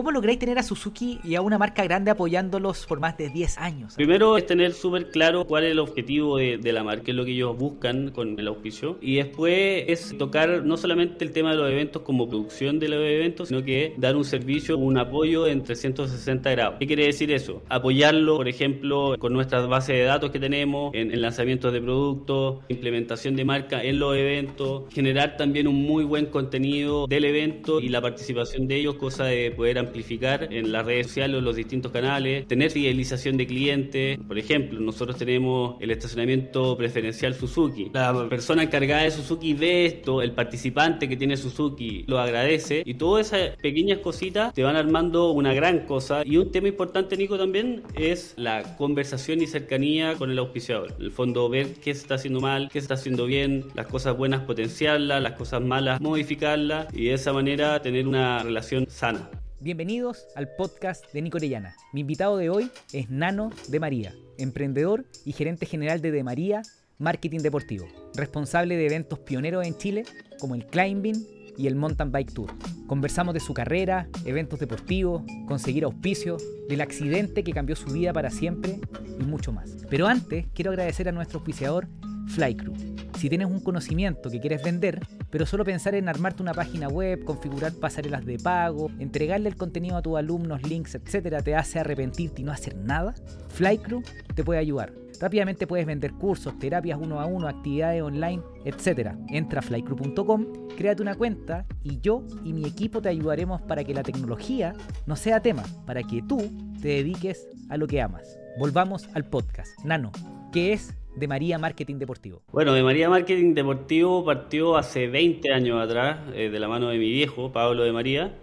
¿Cómo lográis tener a Suzuki y a una marca grande apoyándolos por más de 10 años? Primero es tener súper claro cuál es el objetivo de, la marca, es lo que ellos buscan con el auspicio. Y después es tocar no solamente el tema de los eventos como producción de los eventos, sino que dar un servicio, un apoyo en 360 grados. ¿Qué quiere decir eso? Apoyarlo, por ejemplo, con nuestras bases de datos que tenemos, en, en lanzamientos de productos, implementación de marca en los eventos, generar también un muy buen contenido del evento y la participación de ellos, cosa de poder amplificar en las redes sociales o los distintos canales, tener fidelización de clientes. Por ejemplo, nosotros tenemos el estacionamiento preferencial Suzuki. La persona encargada de Suzuki ve esto, el participante que tiene Suzuki lo agradece y todas esas pequeñas cositas te van armando una gran cosa. Y un tema importante, Nico, también es la conversación y cercanía con el auspiciador. En el fondo, ver qué se está haciendo mal, qué se está haciendo bien, las cosas buenas potenciarlas, las cosas malas modificarlas y de esa manera tener una relación sana. Bienvenidos al podcast de Nico Orellana. Mi invitado de hoy es Nano de María, emprendedor y gerente general de De María Marketing Deportivo, responsable de eventos pioneros en Chile como el Climbing y el Mountain Bike Tour. Conversamos de su carrera, eventos deportivos, conseguir auspicios, del accidente que cambió su vida para siempre y mucho más. Pero antes quiero agradecer a nuestro auspiciador Flycrew. Si tienes un conocimiento que quieres vender, pero solo pensar en armarte una página web, configurar pasarelas de pago, entregarle el contenido a tus alumnos, links, etcétera, te hace arrepentirte y no hacer nada, Flycrew te puede ayudar. Rápidamente puedes vender cursos, terapias uno a uno, actividades online, etc. Entra a flycrew.com, créate una cuenta y yo y mi equipo te ayudaremos para que la tecnología no sea tema, para que tú te dediques a lo que amas. Volvamos al podcast. Nano, ¿qué es de María Marketing Deportivo? Bueno, de María Marketing Deportivo partió hace 20 años atrás, eh, de la mano de mi viejo, Pablo de María.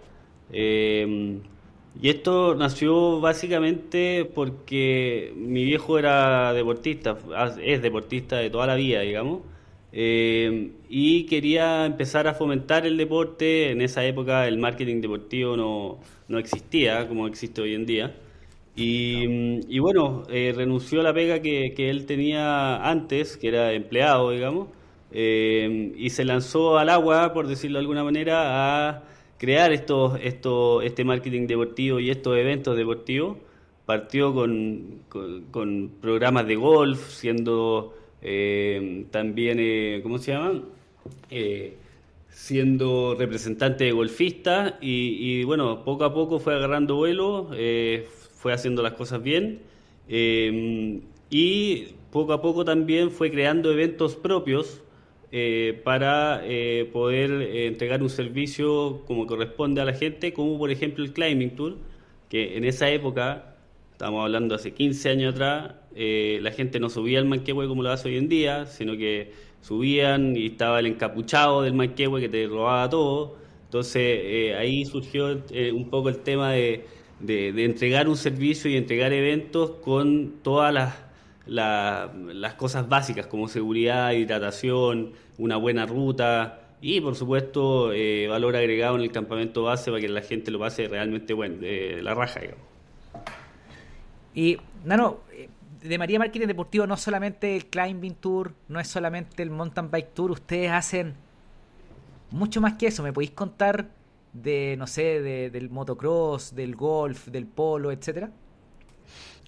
Eh, y esto nació básicamente porque mi viejo era deportista, es deportista de toda la vida, digamos, eh, y quería empezar a fomentar el deporte. En esa época el marketing deportivo no, no existía como existe hoy en día. Y, bueno, eh, renunció a la pega que, que, él tenía antes, que era empleado, digamos, eh, y se lanzó al agua, por decirlo de alguna manera, a crear estos, esto, este marketing deportivo y estos eventos deportivos. Partió con, con, programas de golf, siendo eh, también, eh, ¿cómo se llaman? Eh, siendo representante de golfista y, bueno, poco a poco fue agarrando vuelo, fue haciendo las cosas bien y poco a poco también fue creando eventos propios eh, para eh, poder eh, entregar un servicio como corresponde a la gente, como por ejemplo el Climbing Tour, que en esa época, estamos hablando hace 15 años atrás, la gente no subía al Manquehue como lo hace hoy en día, sino que subían y estaba el encapuchado del Manquehue que te robaba todo. Entonces ahí surgió un poco el tema de, de entregar un servicio y entregar eventos con todas las las cosas básicas como seguridad, hidratación, una buena ruta y por supuesto eh, valor agregado en el campamento base para que la gente lo pase realmente bueno, de la raja. Digamos. Y Nano, eh, de María Marketing Deportivo no solamente el Climbing Tour, no es solamente el Mountain Bike Tour, ustedes hacen mucho más que eso. ¿Me podéis contar de, no sé, del motocross, del golf, del polo, etcétera?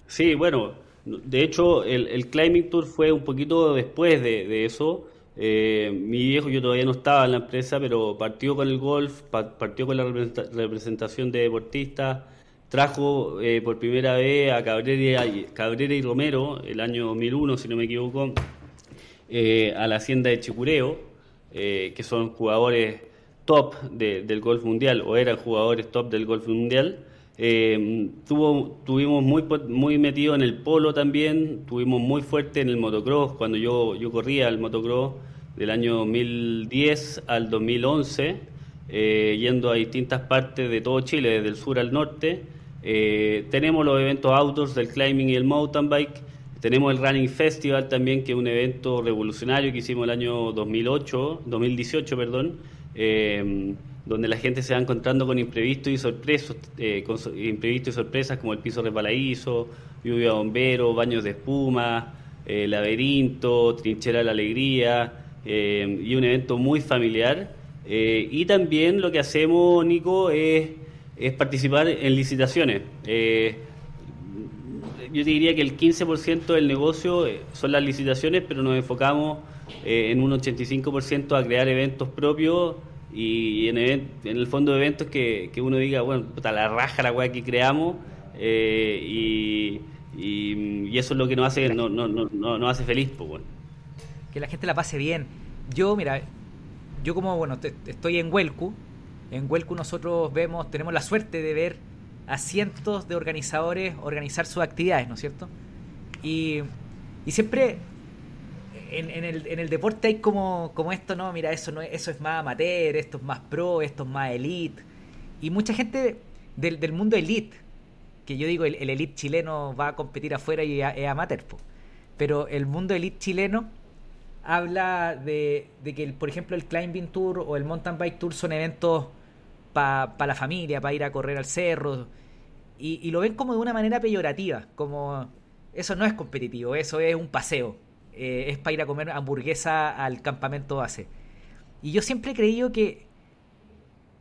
Sí, bueno, de hecho, el, Climbing Tour fue un poquito después de, eso. Eh, mi viejo, yo todavía no estaba en la empresa, pero partió con el golf, partió con la representación de deportistas, trajo eh, por primera vez a Cabrera, Cabrera y Romero, el año 2001, si no me equivoco, eh, a la hacienda de Chicureo, que son jugadores top del golf mundial, o eran jugadores top del golf mundial. Eh, tuvo, tuvimos muy, muy metido en el polo también, tuvimos muy fuerte en el motocross, cuando yo, yo corría el motocross del año 2010 al 2011, eh, yendo a distintas partes de todo Chile, desde el sur al norte. Eh, tenemos los eventos outdoors del climbing y el mountain bike. Tenemos el Running Festival también, que es un evento revolucionario que hicimos el año 2008, 2018, perdón. Eh, donde la gente se va encontrando con imprevistos y sorpresas, eh, y sorpresas como el piso resbaladizo, lluvia bombero, baños de espuma, eh, laberinto, trinchera de la alegría, eh, y un evento muy familiar. y también lo que hacemos, Nico, es es participar en licitaciones. Eh, yo diría que el 15% del negocio eh, son las licitaciones, pero nos enfocamos eh, en un 85% a crear eventos propios y en, el fondo de eventos que, que uno diga, bueno, puta, la raja la weá que creamos y, y, eso es lo que nos hace, no, no, no, no hace feliz. Pues, bueno. Que la gente la pase bien. Yo, mira, yo como, bueno, estoy en Huelcu, en Huelcu nosotros vemos, tenemos la suerte de ver a cientos de organizadores organizar sus actividades, ¿no es cierto? Y, y siempre en, en, el, en, el, deporte hay como, como esto, no, mira, eso, no, eso es más amateur, esto es más pro, esto es más elite. Y mucha gente del, del mundo elite, que yo digo, el, el, elite chileno va a competir afuera y es amateur, pero el mundo elite chileno habla de, de, que, por ejemplo, el Climbing Tour o el Mountain Bike Tour son eventos para pa la familia, para ir a correr al cerro, y, y, lo ven como de una manera peyorativa, como eso no es competitivo, eso es un paseo, eh, es para ir a comer hamburguesa al campamento base. Y yo siempre he creído que,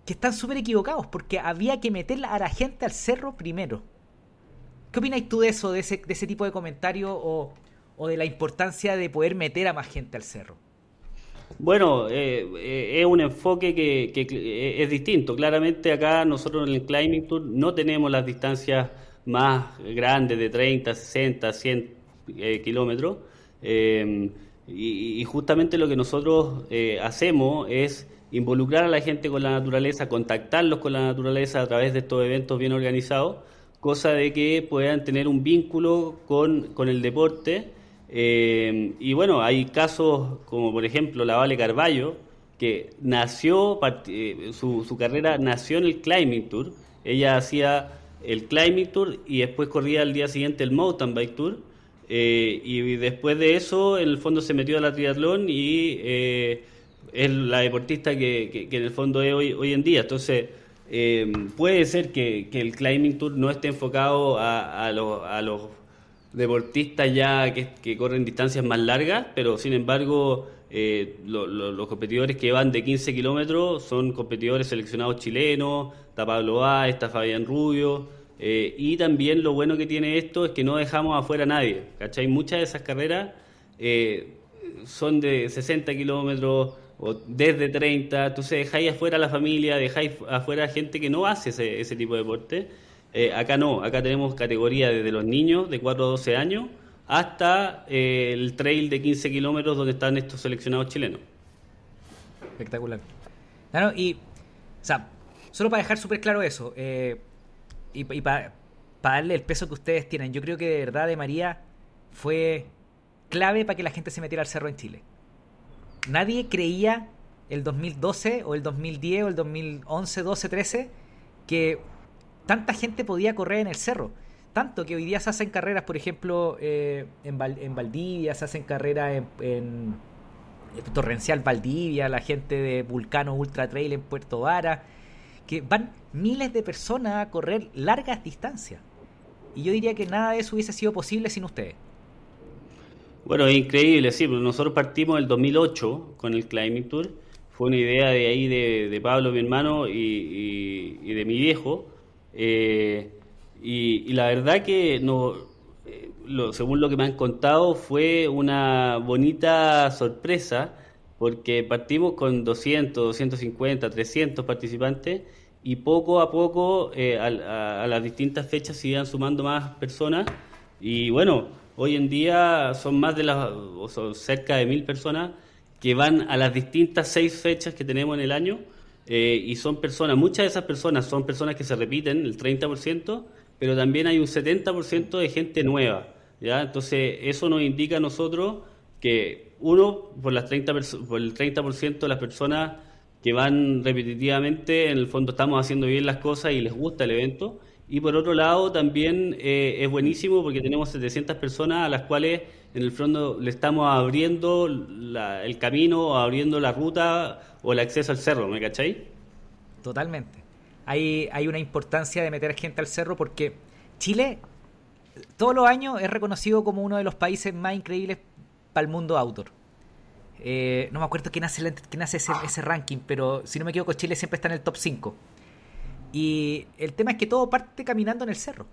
que están súper equivocados, porque había que meter a la gente al cerro primero. ¿Qué opinas tú de eso, de ese, de ese tipo de comentario o, o de la importancia de poder meter a más gente al cerro? Bueno, eh, eh, es un enfoque que, que, es distinto. Claramente acá nosotros en el Climbing Tour no tenemos las distancias más grandes de 30, 60, 100 kilómetros. Eh, y, y, justamente lo que nosotros eh, hacemos es involucrar a la gente con la naturaleza, contactarlos con la naturaleza a través de estos eventos bien organizados, cosa de que puedan tener un vínculo con el deporte eh, y bueno, hay casos como por ejemplo la Vale Carballo, que nació, eh, su, su, carrera nació en el Climbing Tour. Ella hacía el Climbing Tour y después corría al día siguiente el Mountain Bike Tour. Eh, y después de eso, en el fondo se metió a la triatlón y eh, es la deportista que, que, en el fondo es hoy, hoy en día. Entonces, puede ser que, que, el Climbing Tour no esté enfocado a, a, los, a los deportistas ya que, corren distancias más largas, pero sin embargo eh, lo, lo, los competidores que van de 15 kilómetros son competidores seleccionados chilenos, está Pablo A, está Fabián Rubio, eh, y también lo bueno que tiene esto es que no dejamos afuera a nadie, ¿cachai? Muchas de esas carreras eh, son de 60 kilómetros o desde 30, entonces dejáis afuera a la familia, dejáis afuera a gente que no hace ese, ese tipo de deporte eh, acá no, acá tenemos categoría desde los niños de 4 a 12 años hasta eh, el trail de 15 kilómetros donde están estos seleccionados chilenos. Espectacular. Claro, y, o sea, solo para dejar súper claro eso, eh, y, para pa darle el peso que ustedes tienen, yo creo que de verdad de María fue clave para que la gente se metiera al cerro en Chile. Nadie creía el 2012 o el 2010 o el 2011, 12, 13 que tanta gente podía correr en el cerro. Tanto que hoy día se hacen carreras, por ejemplo, eh, en, Val, en, Valdivia, se hacen carreras en, en, en, Torrencial Valdivia, la gente de Vulcano Ultra Trail en Puerto Vara, que van miles de personas a correr largas distancias. Y yo diría que nada de eso hubiese sido posible sin ustedes. Bueno, es increíble, sí, nosotros partimos el 2008 con el Climbing Tour, fue una idea de ahí de, Pablo, mi hermano, y de mi viejo, eh, y, la verdad que no, eh, lo, según lo que me han contado fue una bonita sorpresa porque partimos con 200, 250, 300 participantes y poco a poco eh, a, a, a, las distintas fechas se iban sumando más personas. Y bueno, hoy en día son más de las, o son cerca de mil personas que van a las distintas seis fechas que tenemos en el año eh, y son personas, muchas de esas personas son personas que se repiten, el 30%, pero también hay un 70% de gente nueva. ¿ya? Entonces, eso nos indica a nosotros que, uno, por, las 30 por el 30% de las personas que van repetitivamente, en el fondo estamos haciendo bien las cosas y les gusta el evento. Y por otro lado, también eh, es buenísimo porque tenemos 700 personas a las cuales en el fondo le estamos abriendo el camino, abriendo la ruta o el acceso al cerro, ¿me cacháis? Totalmente. Hay, hay una importancia de meter gente al cerro porque Chile todos los años es reconocido como uno de los países más increíbles para el mundo outdoor. Eh, no me acuerdo quién hace, quién hace ese, ese, ranking, pero si no me equivoco, Chile siempre está en el top 5. Y el tema es que todo parte caminando en el cerro.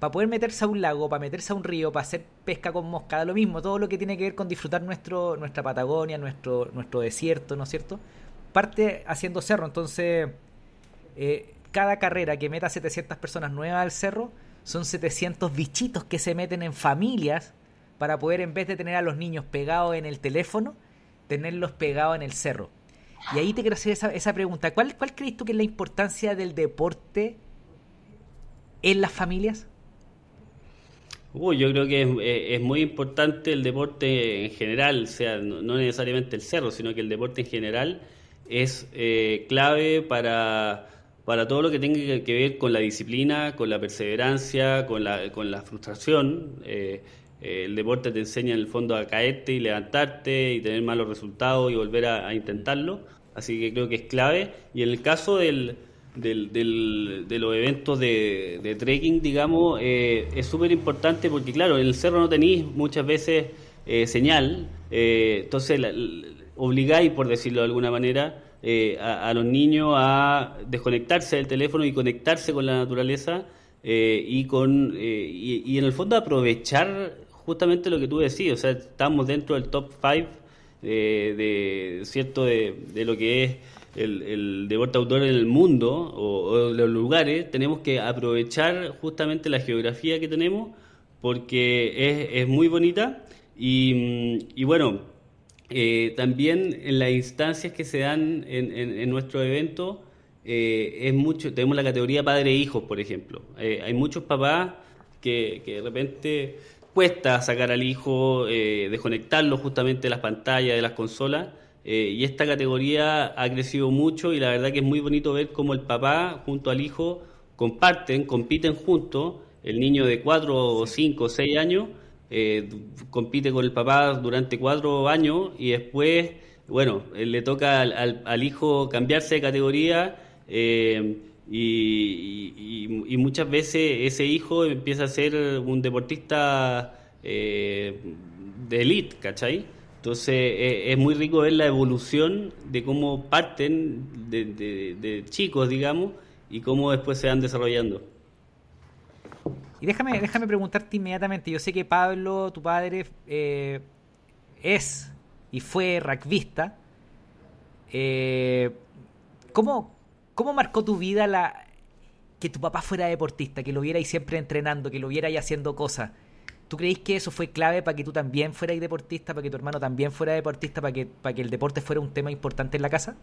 Para poder meterse a un lago, para meterse a un río, para hacer pesca con mosca, lo mismo, todo lo que tiene que ver con disfrutar nuestro, nuestra Patagonia, nuestro, nuestro desierto, ¿no es cierto? Parte haciendo cerro, entonces eh, cada carrera que meta 700 personas nuevas al cerro son 700 bichitos que se meten en familias para poder en vez de tener a los niños pegados en el teléfono, tenerlos pegados en el cerro. Y ahí te quiero hacer esa, esa pregunta. ¿Cuál, ¿Cuál crees tú que es la importancia del deporte en las familias? Uy, yo creo que es, eh, es, muy importante el deporte en general, o sea, no, necesariamente el cerro, sino que el deporte en general es eh, clave para, para todo lo que tenga que ver con la disciplina, con la perseverancia, con la, con la frustración. Eh, eh, el deporte te enseña en el fondo a caerte y levantarte y tener malos resultados y volver a intentarlo. Así que creo que es clave. Y en el caso del, del, del, de los eventos de, de trekking, digamos, eh, es súper importante porque, claro, en el cerro no tenéis muchas veces eh, señal. Eh, entonces, la, obligáis, por decirlo de alguna manera, a, a, los niños a desconectarse del teléfono y conectarse con la naturaleza. y con y, en el fondo aprovechar justamente lo que tú decís, o sea, estamos dentro del top 5 de, de, cierto de, de, lo que es el, el, deporte outdoor en el mundo o, o, los lugares, tenemos que aprovechar justamente la geografía que tenemos porque es, es muy bonita y, y bueno, eh, también en las instancias que se dan en, en, en nuestro evento eh, es mucho, tenemos la categoría padre-hijos, por ejemplo. Eh, hay muchos papás que, que de repente cuesta sacar al hijo, desconectarlo justamente de las pantallas, de las consolas. Eh, y esta categoría ha crecido mucho y la verdad que es muy bonito ver cómo el papá junto al hijo comparten, compiten juntos. El niño de 4, 5, 6 años eh, compite con el papá durante 4 años y después, bueno, le toca al, al, al hijo cambiarse de categoría. Eh, y, y, y, muchas veces ese hijo empieza a ser un deportista eh, de élite, ¿cachai? Entonces eh, es muy rico ver la evolución de cómo parten de, chicos, digamos, y cómo después se van desarrollando. Y déjame, déjame preguntarte inmediatamente, yo sé que Pablo, tu padre, eh, es y fue rugbyista. Eh, ¿Cómo, ¿Cómo marcó tu vida la que tu papá fuera deportista, que lo vierais siempre entrenando, que lo vierais haciendo cosas? ¿Tú creís que eso fue clave para que tú también fueras deportista, para que tu hermano también fuera deportista, para que, para que el deporte fuera un tema importante en la casa?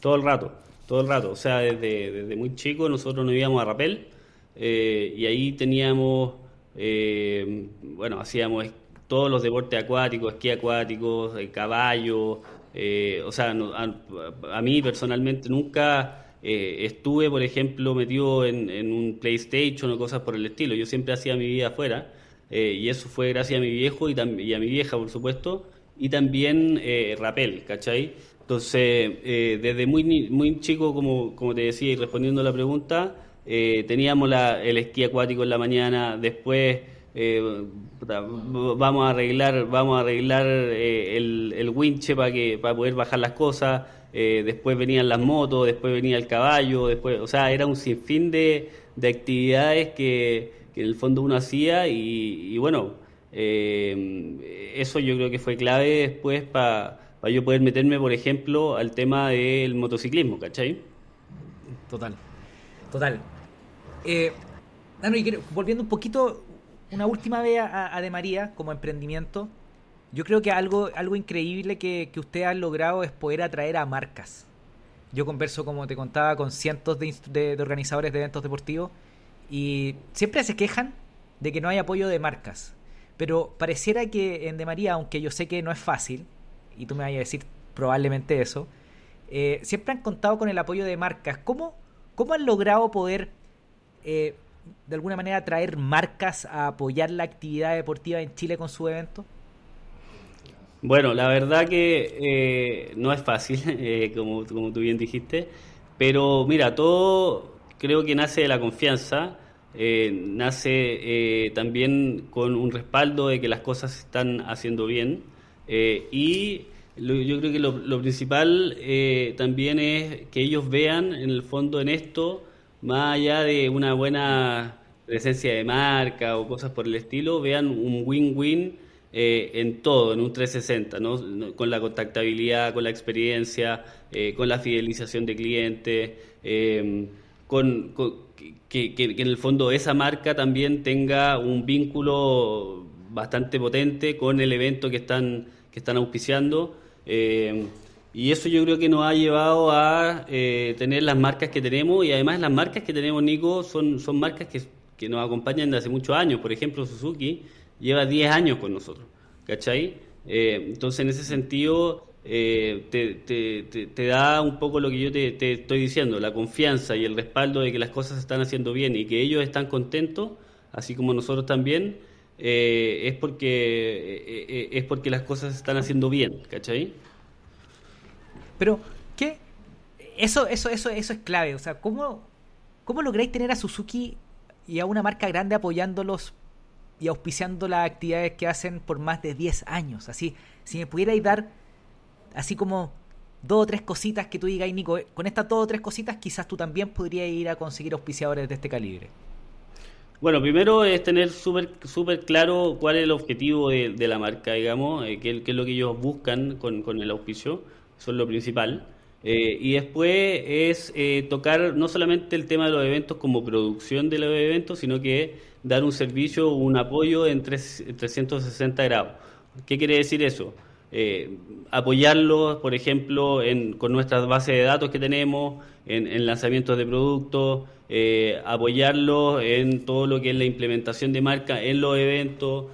Todo el rato, todo el rato. O sea, desde, desde muy chico nosotros nos íbamos a Rapel eh, y ahí teníamos, eh, bueno, hacíamos todos los deportes acuáticos, esquí acuático, caballo. Eh, o sea, a, a, mí personalmente nunca eh, estuve, por ejemplo, metido en, en, un PlayStation o cosas por el estilo. Yo siempre hacía mi vida afuera eh, y eso fue gracias a mi viejo y, y, a mi vieja, por supuesto, y también eh, rapel, ¿cachai? Entonces, eh, desde muy, muy chico, como, como te decía, y respondiendo a la pregunta, eh, teníamos la, el esquí acuático en la mañana, después vamos a arreglar, vamos a arreglar el, el winche para que para poder bajar las cosas eh, después venían las motos, después venía el caballo, después, o sea, era un sinfín de, de actividades que, que, en el fondo uno hacía y, bueno, eh, eso yo creo que fue clave después para pa yo poder meterme, por ejemplo, al tema del motociclismo, ¿cachai? Total, total. Eh, volviendo un poquito, una última vez a, De María como emprendimiento, yo creo que algo, algo increíble que, que usted ha logrado es poder atraer a marcas. Yo converso, como te contaba, con cientos de, organizadores de eventos deportivos y siempre se quejan de que no hay apoyo de marcas. Pero pareciera que en De María, aunque yo sé que no es fácil, y tú me vayas a decir probablemente eso, eh, siempre han contado con el apoyo de marcas. ¿Cómo, cómo han logrado poder, eh, de alguna manera, atraer marcas a apoyar la actividad deportiva en Chile con su evento? Bueno, la verdad que eh, no es fácil, como, tú bien dijiste, pero mira, todo creo que nace de la confianza, eh, nace también con un respaldo de que las cosas se están haciendo bien y yo creo que lo, principal eh, también es que ellos vean en el fondo en esto, más allá de una buena presencia de marca o cosas por el estilo, vean un win-win eh, en todo, en un 360, ¿no? con la contactabilidad, con la experiencia, eh, con la fidelización de clientes, con, que, en el fondo esa marca también tenga un vínculo bastante potente con el evento que están, que están auspiciando. Em, y eso yo creo que nos ha llevado a eh, tener las marcas que tenemos y además las marcas que tenemos, Nico, son, son marcas que, que nos acompañan desde hace muchos años. Por ejemplo, Suzuki lleva 10 años con nosotros, ¿cachai? Eh, entonces, en ese sentido, eh, te, da un poco lo que yo te, estoy diciendo, la confianza y el respaldo de que las cosas se están haciendo bien y que ellos están contentos, así como nosotros también, eh, es, porque, es porque las cosas se están haciendo bien, ¿cachai? Pero, ¿qué? Eso, eso, eso, eso es clave, o sea, ¿cómo, cómo lográis tener a Suzuki y a una marca grande apoyándolos y auspiciando las actividades que hacen por más de 10 años. Así, si me pudierais dar así como dos o tres cositas que tú digas, Nico, eh, con estas dos o tres cositas quizás tú también podrías ir a conseguir auspiciadores de este calibre. Bueno, primero es tener súper super claro cuál es el objetivo de, la marca, digamos, eh, qué, es lo que ellos buscan con, con el auspicio, eso es lo principal. Eh, y después es eh, tocar no solamente el tema de los eventos como producción de los eventos, sino que dar un servicio, un apoyo en, 360 grados. ¿Qué quiere decir eso? Eh, apoyarlos, por ejemplo, con nuestras bases de datos que tenemos, en, lanzamientos de productos, eh, apoyarlos en todo lo que es la implementación de marca en los eventos,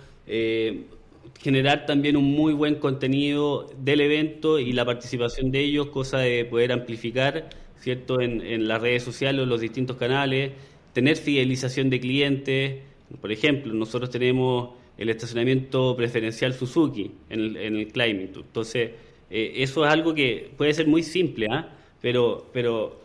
generar también un muy buen contenido del evento y la participación de ellos, cosa de poder amplificar, ¿cierto?, en, las redes sociales o los distintos canales, tener fidelización de clientes. Por ejemplo, nosotros tenemos el estacionamiento preferencial Suzuki en el, en el Climbing Entonces, eh, eso es algo que puede ser muy simple, ¿ah? pero, pero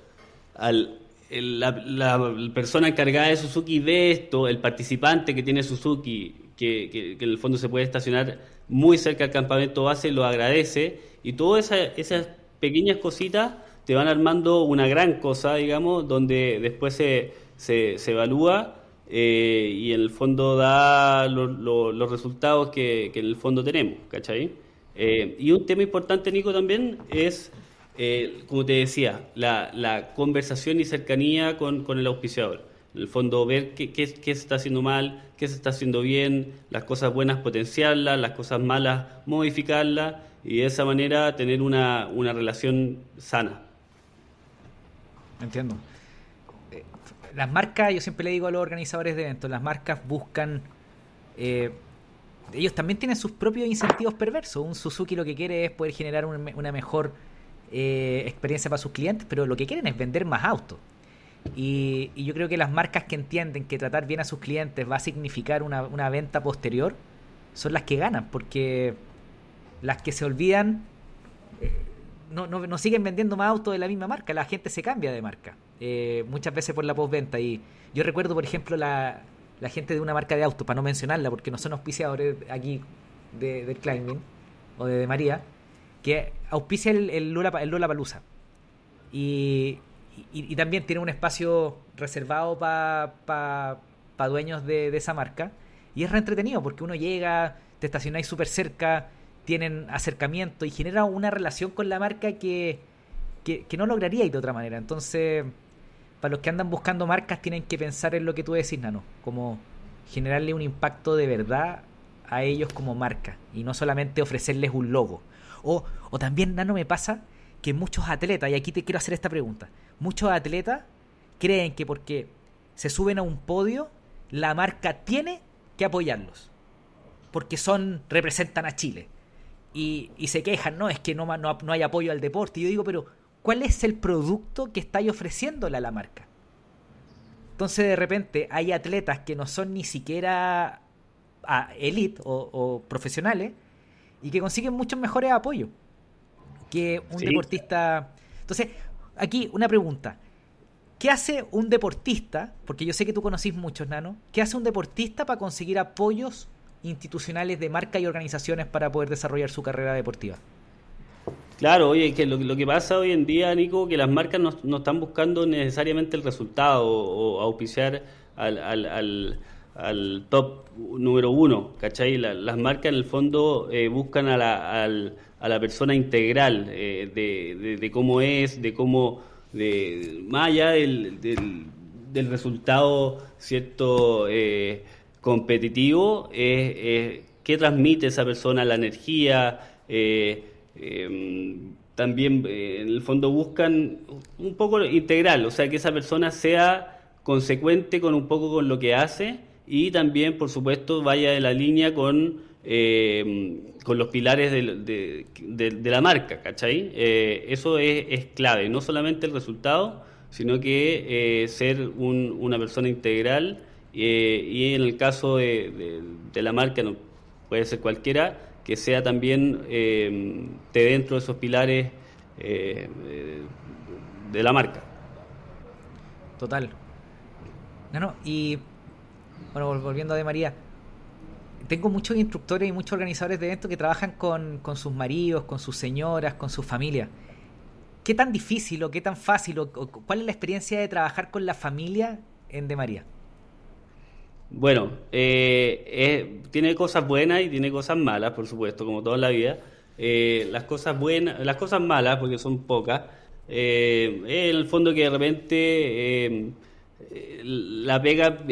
al, la, persona encargada de Suzuki ve esto, el participante que tiene Suzuki que, en el fondo se puede estacionar muy cerca del campamento base, lo agradece y todas esas, pequeñas cositas te van armando una gran cosa, digamos, donde después se, se, evalúa eh, y en el fondo da los resultados que, en el fondo tenemos, ¿cachai? Eh, y un tema importante, Nico, también es, eh, como te decía, la, la, conversación y cercanía con, con el auspiciador en el fondo ver qué, qué, se está haciendo mal, qué se está haciendo bien, las cosas buenas potenciarlas, las cosas malas modificarlas y de esa manera tener una, una relación sana. Entiendo. Las marcas, yo siempre le digo a los organizadores de eventos, las marcas buscan... Eh, ellos también tienen sus propios incentivos perversos. Un Suzuki lo que quiere es poder generar una mejor eh, experiencia para sus clientes, pero lo que quieren es vender más autos. Y, yo creo que las marcas que entienden que tratar bien a sus clientes va a significar una, una venta posterior son las que ganan, porque las que se olvidan eh, no, no, no, siguen vendiendo más autos de la misma marca, la gente se cambia de marca, eh, muchas veces por la postventa. Y yo recuerdo, por ejemplo, la, la gente de una marca de autos, para no mencionarla, porque no son auspiciadores aquí de, del Climbing o de, María, que auspicia el, el, Lola, el Lola Palusa. Y, y, también tiene un espacio reservado para dueños de, esa marca. Y es re entretenido porque uno llega, te estacionáis súper cerca, tienen acercamiento y genera una relación con la marca que, que, que no lograríais de otra manera. Entonces, para los que andan buscando marcas, tienen que pensar en lo que tú decís, Nano, como generarle un impacto de verdad a ellos como marca y no solamente ofrecerles un logo. O, o también, Nano, me pasa que muchos atletas, y aquí te quiero hacer esta pregunta, muchos atletas creen que porque se suben a un podio, la marca tiene que apoyarlos, porque son, representan a Chile. Y, se quejan, no, es que no, no, no, hay apoyo al deporte. Y yo digo, pero ¿cuál es el producto que estáis ofreciéndole a la marca? Entonces de repente hay atletas que no son ni siquiera a elite o, o profesionales y que consiguen muchos mejores apoyos que un deportista. Entonces, aquí una pregunta. ¿Qué hace un deportista? Porque yo sé que tú conocís muchos, Nano. ¿Qué hace un deportista para conseguir apoyos institucionales de marca y organizaciones para poder desarrollar su carrera deportiva? Claro, oye, que lo, que pasa hoy en día, Nico, que las marcas no, están buscando necesariamente el resultado o, auspiciar al, al, al, top número uno, ¿cachai? las marcas en el fondo eh, buscan a la, a la persona integral eh, de, de, cómo es, de cómo, de, más allá del, del, resultado, ¿cierto? Eh, competitivo, es, qué transmite esa persona, la energía, eh, también eh, en el fondo buscan un poco integral, o sea, que esa persona sea consecuente con un poco con lo que hace y también, por supuesto, vaya de la línea con, em, con los pilares de, la marca, ¿cachai? Eh, eso es, es, clave, no solamente el resultado, sino que ser una persona integral y en el caso de, la marca, no, puede ser cualquiera, que sea también eh, de dentro de esos pilares eh, de la marca. Total. No, no, y bueno, volviendo a de María, tengo muchos instructores y muchos organizadores de eventos que trabajan con, con sus maridos, con sus señoras, con sus familias. ¿Qué tan difícil o qué tan fácil o, cuál es la experiencia de trabajar con la familia en De María? Bueno, eh, tiene cosas buenas y tiene cosas malas, por supuesto, como toda la vida. Eh, las cosas buenas, las cosas malas, porque son pocas, eh, en el fondo que de repente la pega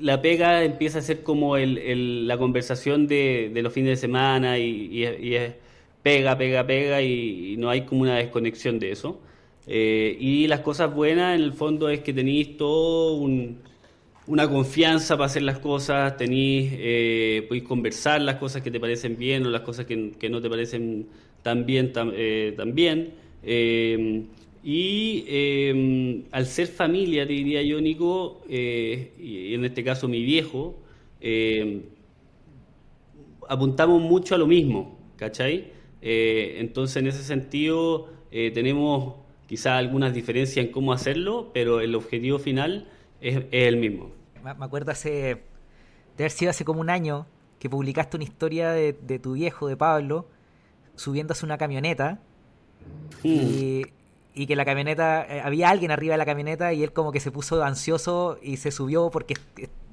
la pega empieza a ser como la conversación de, los fines de semana y, es pega, pega, pega y, no hay como una desconexión de eso. y las cosas buenas en el fondo es que tenéis todo un una confianza para hacer las cosas, tenéis, eh, conversar las cosas que te parecen bien o las cosas que, no te parecen tan bien eh, también. Eh, y eh, al ser familia, te diría yo, Nico, y en este caso mi viejo, apuntamos mucho a lo mismo, ¿cachai? entonces, en ese sentido, tenemos quizás algunas diferencias en cómo hacerlo, pero el objetivo final es, el mismo. Me acuerdo hace, de haber sido hace como un año que publicaste una historia de, tu viejo, de Pablo, subiéndose una camioneta y, y, que la camioneta, eh, había alguien arriba de la camioneta y él como que se puso ansioso y se subió porque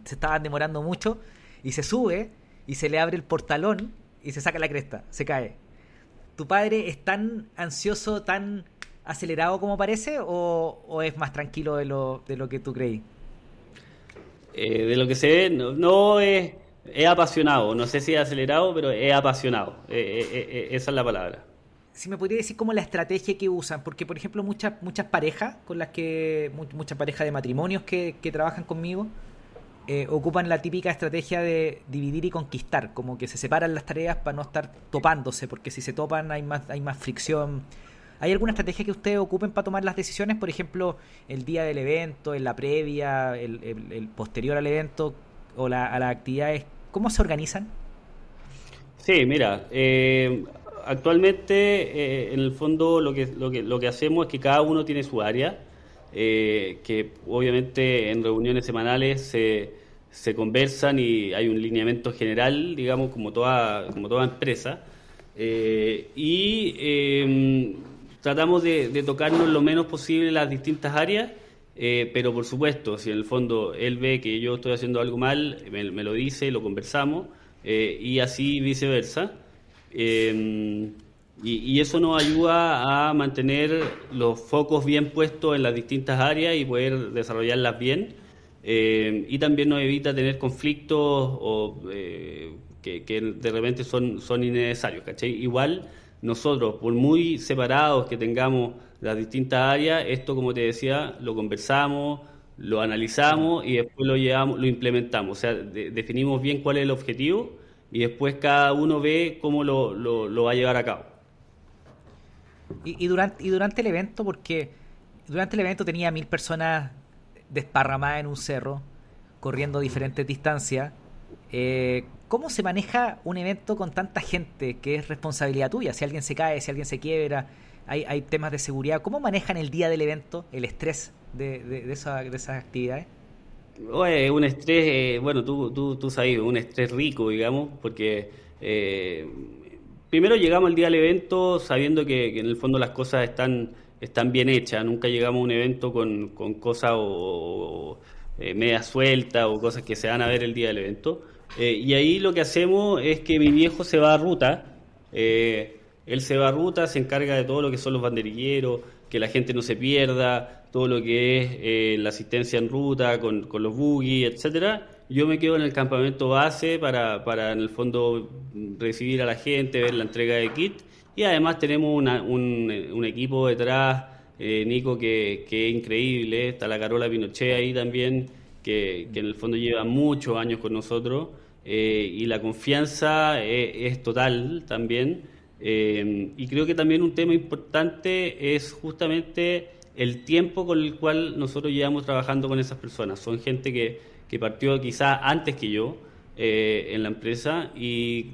se estaban demorando mucho y se sube y se le abre el portalón y se saca la cresta, se cae. ¿Tu padre es tan ansioso, tan acelerado como parece o, o es más tranquilo de lo, de lo que tú creí? Eh, de lo que se ve, no, es, es, apasionado. No sé si es acelerado, pero es apasionado. Eh, eh, esa es la palabra. Si me podría decir cómo la estrategia que usan, porque por ejemplo muchas muchas parejas con las que muchas parejas de matrimonios que, trabajan conmigo ocupan la típica estrategia de dividir y conquistar, como que se separan las tareas para no estar topándose, porque si se topan hay más hay más fricción ¿Hay alguna estrategia que ustedes ocupen para tomar las decisiones? Por ejemplo, el día del evento, en la previa, el, posterior al evento o a las actividades. ¿Cómo se organizan? Sí, mira, eh, actualmente eh, en el fondo lo que, lo, que, lo que hacemos es que cada uno tiene su área, eh, que obviamente en reuniones semanales se, se conversan y hay un lineamiento general, digamos, como toda, como toda empresa. y em, tratamos de, tocarnos lo menos posible las distintas áreas, eh, pero por supuesto, si en el fondo él ve que yo estoy haciendo algo mal, me, lo dice, lo conversamos, eh, y así viceversa. Eh, y, eso nos ayuda a mantener los focos bien puestos en las distintas áreas y poder desarrollarlas bien. y también nos evita tener conflictos o, que, que, de repente son, son innecesarios. ¿cachai? Igual nosotros, por muy separados que tengamos las distintas áreas, esto, como te decía, lo conversamos, lo analizamos y después lo llevamos, lo implementamos. O sea, definimos bien cuál es el objetivo y después cada uno ve cómo lo, lo, va a llevar a cabo. Y, durante, y durante el evento, porque durante el evento tenía mil personas desparramadas en un cerro, corriendo diferentes distancias. Eh, ¿Cómo se maneja un evento con tanta gente que es responsabilidad tuya? Si alguien se cae, si alguien se quiebra, hay, temas de seguridad. ¿Cómo manejan el día del evento, el estrés de, esas actividades? un estrés, eh, bueno, tú, tú, tú sabes, un estrés rico, digamos, porque eh, primero llegamos al día del evento sabiendo que, en el fondo las cosas están, bien hechas, nunca llegamos a un evento con cosas o, eh, media suelta o cosas que se van a ver el día del evento. Eh, y ahí lo que hacemos es que mi viejo se va a ruta, eh, él se va a ruta, se encarga de todo lo que son los banderilleros, que la gente no se pierda, todo lo que es eh, la asistencia en ruta con, con los buggy, etcétera. Yo me quedo en el campamento base para, para, en el fondo, recibir a la gente, ver la entrega de kit. Y además tenemos un, un, equipo detrás, eh, Nico, que, que, es increíble. Está la Carola Pinochet ahí también, que, que en el fondo lleva muchos años con nosotros. Eh, y la confianza es, es total también. Eh, y creo que también un tema importante es justamente el tiempo con el cual nosotros llevamos trabajando con esas personas. Son gente que, que partió quizá antes que yo eh, en la empresa y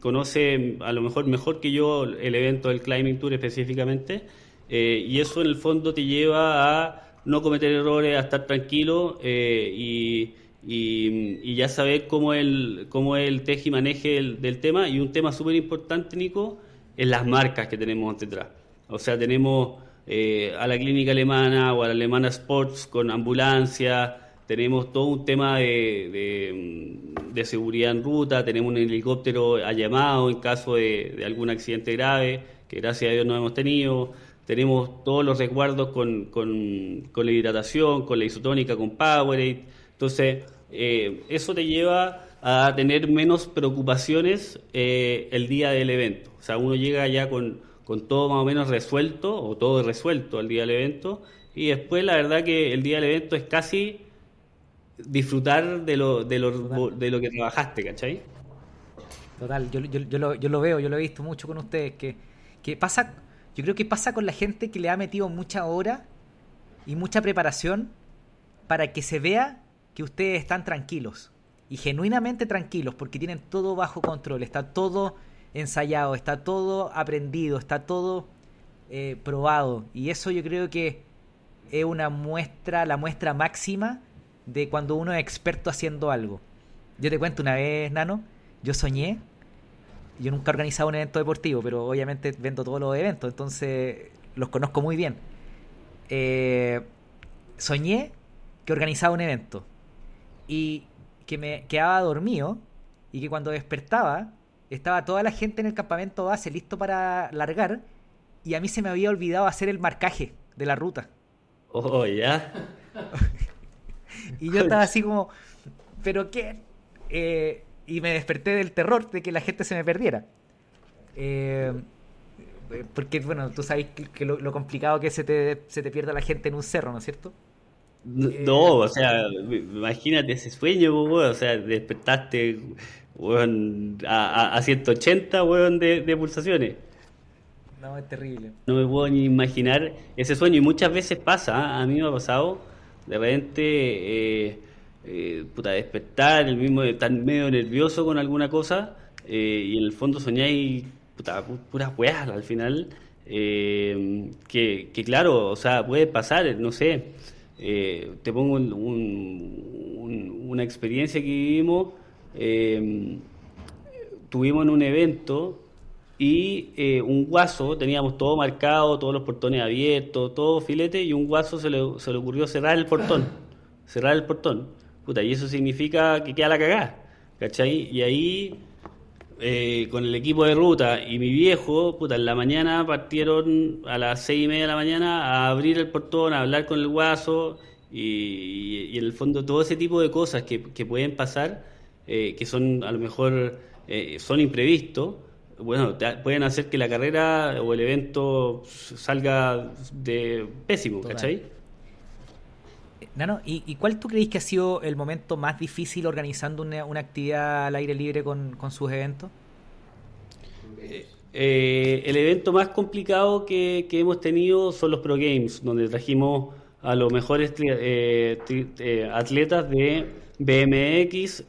conoce a lo mejor mejor que yo el evento del Climbing Tour específicamente. Eh, y eso en el fondo te lleva a no cometer errores, a estar tranquilo y, y, ya saber cómo es el, cómo es el y maneje del tema. Y un tema súper importante, Nico, en las marcas que tenemos detrás. O sea, tenemos eh, a la clínica alemana o a la alemana Sports con ambulancia, tenemos todo un tema de, de, seguridad en ruta, tenemos un helicóptero a llamado en caso de, algún accidente grave, que gracias a Dios no hemos tenido. Tenemos todos los resguardos con, con, con la hidratación, con la isotónica, con Powerade. Entonces, eh, eso te lleva a tener menos preocupaciones eh, el día del evento. O sea, uno llega ya con, con todo más o menos resuelto o todo resuelto al día del evento y después la verdad que el día del evento es casi disfrutar de lo, de lo, de lo que trabajaste, ¿cachai? Total, yo, yo, yo, lo, yo lo veo, yo lo he visto mucho con ustedes, que, que pasa, yo creo que pasa con la gente que le ha metido mucha hora y mucha preparación para que se vea que ustedes están tranquilos y genuinamente tranquilos porque tienen todo bajo control, está todo ensayado, está todo aprendido, está todo eh, probado y eso yo creo que es una muestra, la muestra máxima de cuando uno es experto haciendo algo. Yo te cuento una vez, Nano, yo soñé, yo nunca he organizado un evento deportivo, pero obviamente vendo todos los eventos, entonces los conozco muy bien. Eh, soñé que organizaba un evento y que me quedaba dormido y que cuando despertaba estaba toda la gente en el campamento base listo para largar y a mí se me había olvidado hacer el marcaje de la ruta. Oh, ya. y yo estaba así como, ¿pero qué? Eh, y me desperté del terror de que la gente se me perdiera. Eh, porque, bueno, tú sabes que, lo, complicado que es se te, se te pierda la gente en un cerro, ¿no es cierto? No, o sea, imagínate ese sueño, weón, o sea, despertaste weón, a, a 180 weón, de, de, pulsaciones. No, es terrible. No me puedo ni imaginar ese sueño y muchas veces pasa, ¿ah? a mí me ha pasado, de repente, eh, eh, puta, despertar, el mismo estar medio nervioso con alguna cosa eh, y en el fondo soñáis, puta, puras weas al final, que, que claro, o sea, puede pasar, no sé eh, te pongo una experiencia que vivimos. Eh, tuvimos en un evento y eh, un guaso, teníamos todo marcado, todos los portones abiertos, todo filete, y un guaso se le, se le ocurrió cerrar el portón. Cerrar el portón. Puta, y eso significa que queda la cagada. ¿Cachai? Y ahí eh, con el equipo de ruta y mi viejo, puta, en la mañana partieron a las seis y media de la mañana a abrir el portón, a hablar con el guaso y, en el fondo todo ese tipo de cosas que, pueden pasar, eh, que son a lo mejor eh, son imprevistos, bueno, pueden hacer que la carrera o el evento salga de pésimo, ¿cachai? Nano, ¿y, cuál tú crees que ha sido el momento más difícil organizando una, actividad al aire libre con, sus eventos? Eh, eh, el evento más complicado que, hemos tenido son los Pro Games, donde trajimos a los mejores eh, atletas de BMX,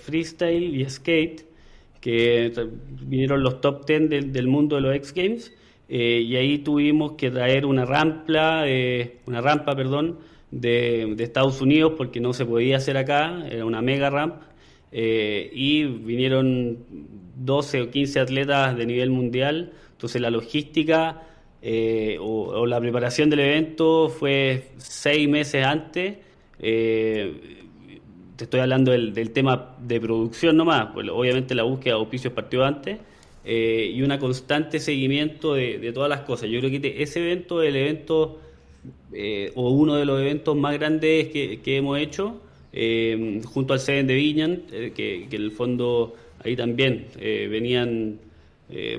freestyle y skate, que vinieron los top 10 del, del mundo de los X Games, y ahí tuvimos que traer una rampa, una rampa, perdón, de, Estados Unidos porque no se podía hacer acá, era una mega ramp. y vinieron 12 o 15 atletas de nivel mundial, entonces la logística o, la preparación del evento fue seis meses antes. te estoy hablando del, tema de producción nomás, pues obviamente la búsqueda de auspicios partió antes, eh, y un constante seguimiento de, todas las cosas. Yo creo que ese evento el evento eh, o uno de los eventos más grandes que, hemos hecho eh, junto al Seven de Viñan, que, en el fondo ahí también venían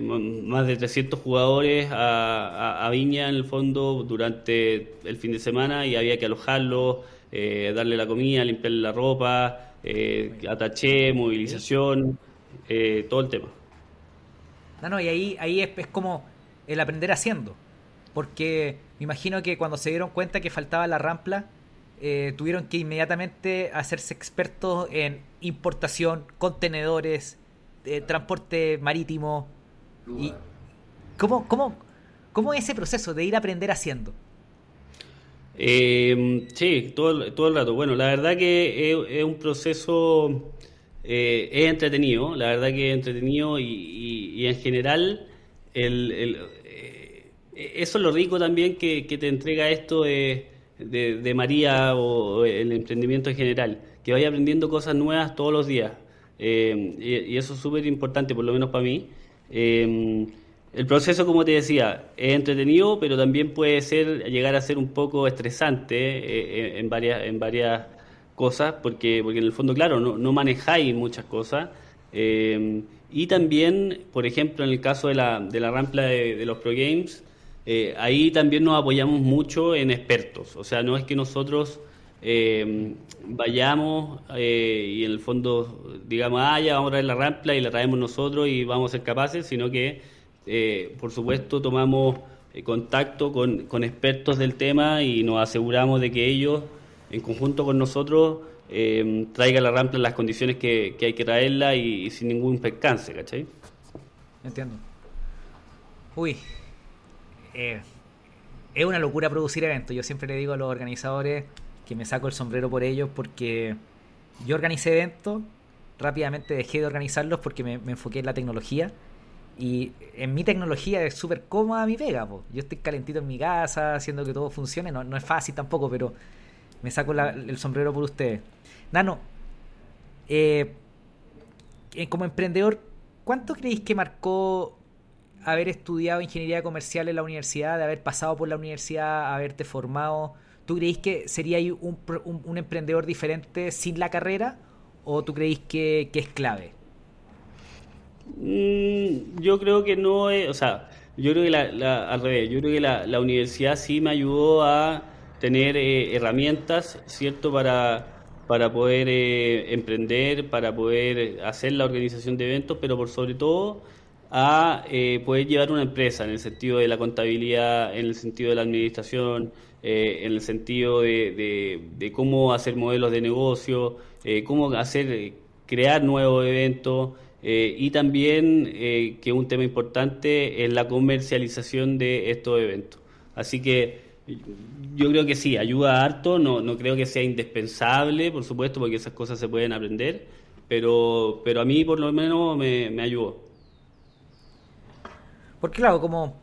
más de 300 jugadores a, Viña en el fondo durante el fin de semana y había que alojarlos, darle la comida, limpiarle la ropa, ataché, movilización, todo el tema. No, no, y ahí, ahí es, como el aprender haciendo. Porque me imagino que cuando se dieron cuenta que faltaba la rampla, eh, tuvieron que inmediatamente hacerse expertos en importación, contenedores, eh, transporte marítimo. Y ¿cómo, cómo, ¿Cómo es ese proceso de ir a aprender haciendo? Eh, sí, todo, todo el rato. Bueno, la verdad que es un proceso eh, es entretenido, la verdad que es entretenido y, en general el, eh, eso es lo rico también que, te entrega esto de, María o, el emprendimiento en general, que vaya aprendiendo cosas nuevas todos los días eh, y, eso es súper importante, por lo menos para mí. el proceso, como te decía, es entretenido, pero también puede ser llegar a ser un poco estresante en varias en varias cosas, porque, porque en el fondo, claro, no, no manejáis muchas cosas. Eh, y también, por ejemplo, en el caso de la, de la rampla de, los Pro Games, eh, ahí también nos apoyamos mucho en expertos. O sea, no es que nosotros eh, vayamos y en el fondo digamos, ah, ya vamos a traer la rampla y la traemos nosotros y vamos a ser capaces, sino que, por supuesto, tomamos contacto con, con expertos del tema y nos aseguramos de que ellos en conjunto con nosotros eh, traiga la rampa en las condiciones que, hay que traerla y, sin ningún percance, ¿cachai? Entiendo. Uy, eh, es una locura producir eventos. Yo siempre le digo a los organizadores que me saco el sombrero por ellos porque yo organicé eventos, rápidamente dejé de organizarlos porque me, enfoqué en la tecnología. Y en mi tecnología es súper cómoda mi pega. Yo estoy calentito en mi casa, haciendo que todo funcione. No, no es fácil tampoco, pero me saco el sombrero por ustedes. Nano, eh, eh, como emprendedor, ¿cuánto creéis que marcó haber estudiado ingeniería comercial en la universidad, de haber pasado por la universidad, haberte formado? ¿Tú creéis que sería un, un, emprendedor diferente sin la carrera o tú creéis que, es clave? Mm, yo creo que no es, o sea, yo creo que la, al revés, yo creo que la, la universidad sí me ayudó a tener eh, herramientas, ¿cierto?, para, para poder eh, emprender, para poder hacer la organización de eventos, pero por sobre todo a eh, poder llevar una empresa en el sentido de la contabilidad, en el sentido de la administración, en el sentido de, cómo hacer modelos de negocio, cómo hacer, crear nuevos eventos. y también que un tema importante es la comercialización de estos eventos. Así que yo creo que sí, ayuda harto, no, no creo que sea indispensable, por supuesto, porque esas cosas se pueden aprender, pero, pero a mí por lo menos me, me ayudó. Porque claro, como...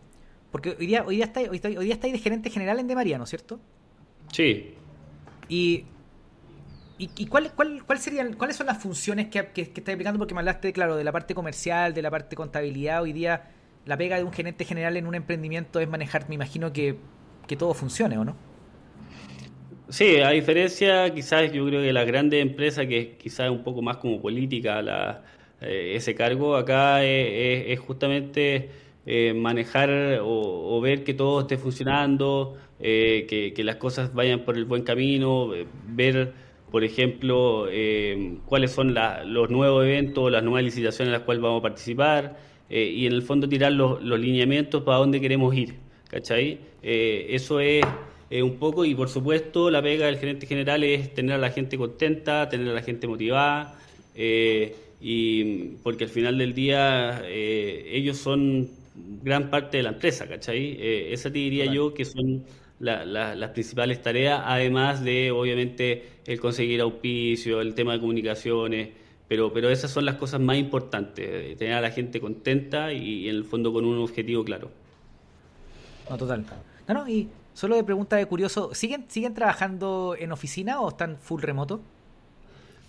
Porque hoy día, hoy día estáis hoy, día de gerente general en De María, ¿no es cierto? Sí. Y, y, cuál, cuál, cuál serían, cuáles son las funciones que, que, que estáis aplicando? Porque me hablaste, claro, de la parte comercial, de la parte contabilidad. Hoy día la pega de un gerente general en un emprendimiento es manejar, me imagino que que todo funcione, ¿o no? Sí, a diferencia, quizás yo creo que las grandes empresas, que quizás es un poco más como política la, eh, ese cargo, acá es, justamente eh, manejar o, ver que todo esté funcionando, eh, que, las cosas vayan por el buen camino, ver, por ejemplo, cuáles son los nuevos eventos, las nuevas licitaciones en las cuales vamos a participar, y en el fondo tirar los, lineamientos para dónde queremos ir. ¿cachai? Eh, eso es un poco, y por supuesto la pega del gerente general es tener a la gente contenta, tener a la gente motivada, eh, y porque al final del día eh, ellos son gran parte de la empresa, ¿cachai? esa te diría yo que son las principales tareas, además de obviamente el conseguir auspicio, el tema de comunicaciones, Pero, pero esas son las cosas más importantes, tener a la gente contenta y, en el fondo con un objetivo claro. No, total. No, no, y solo de pregunta de curioso, ¿siguen, ¿siguen trabajando en oficina o están full remoto?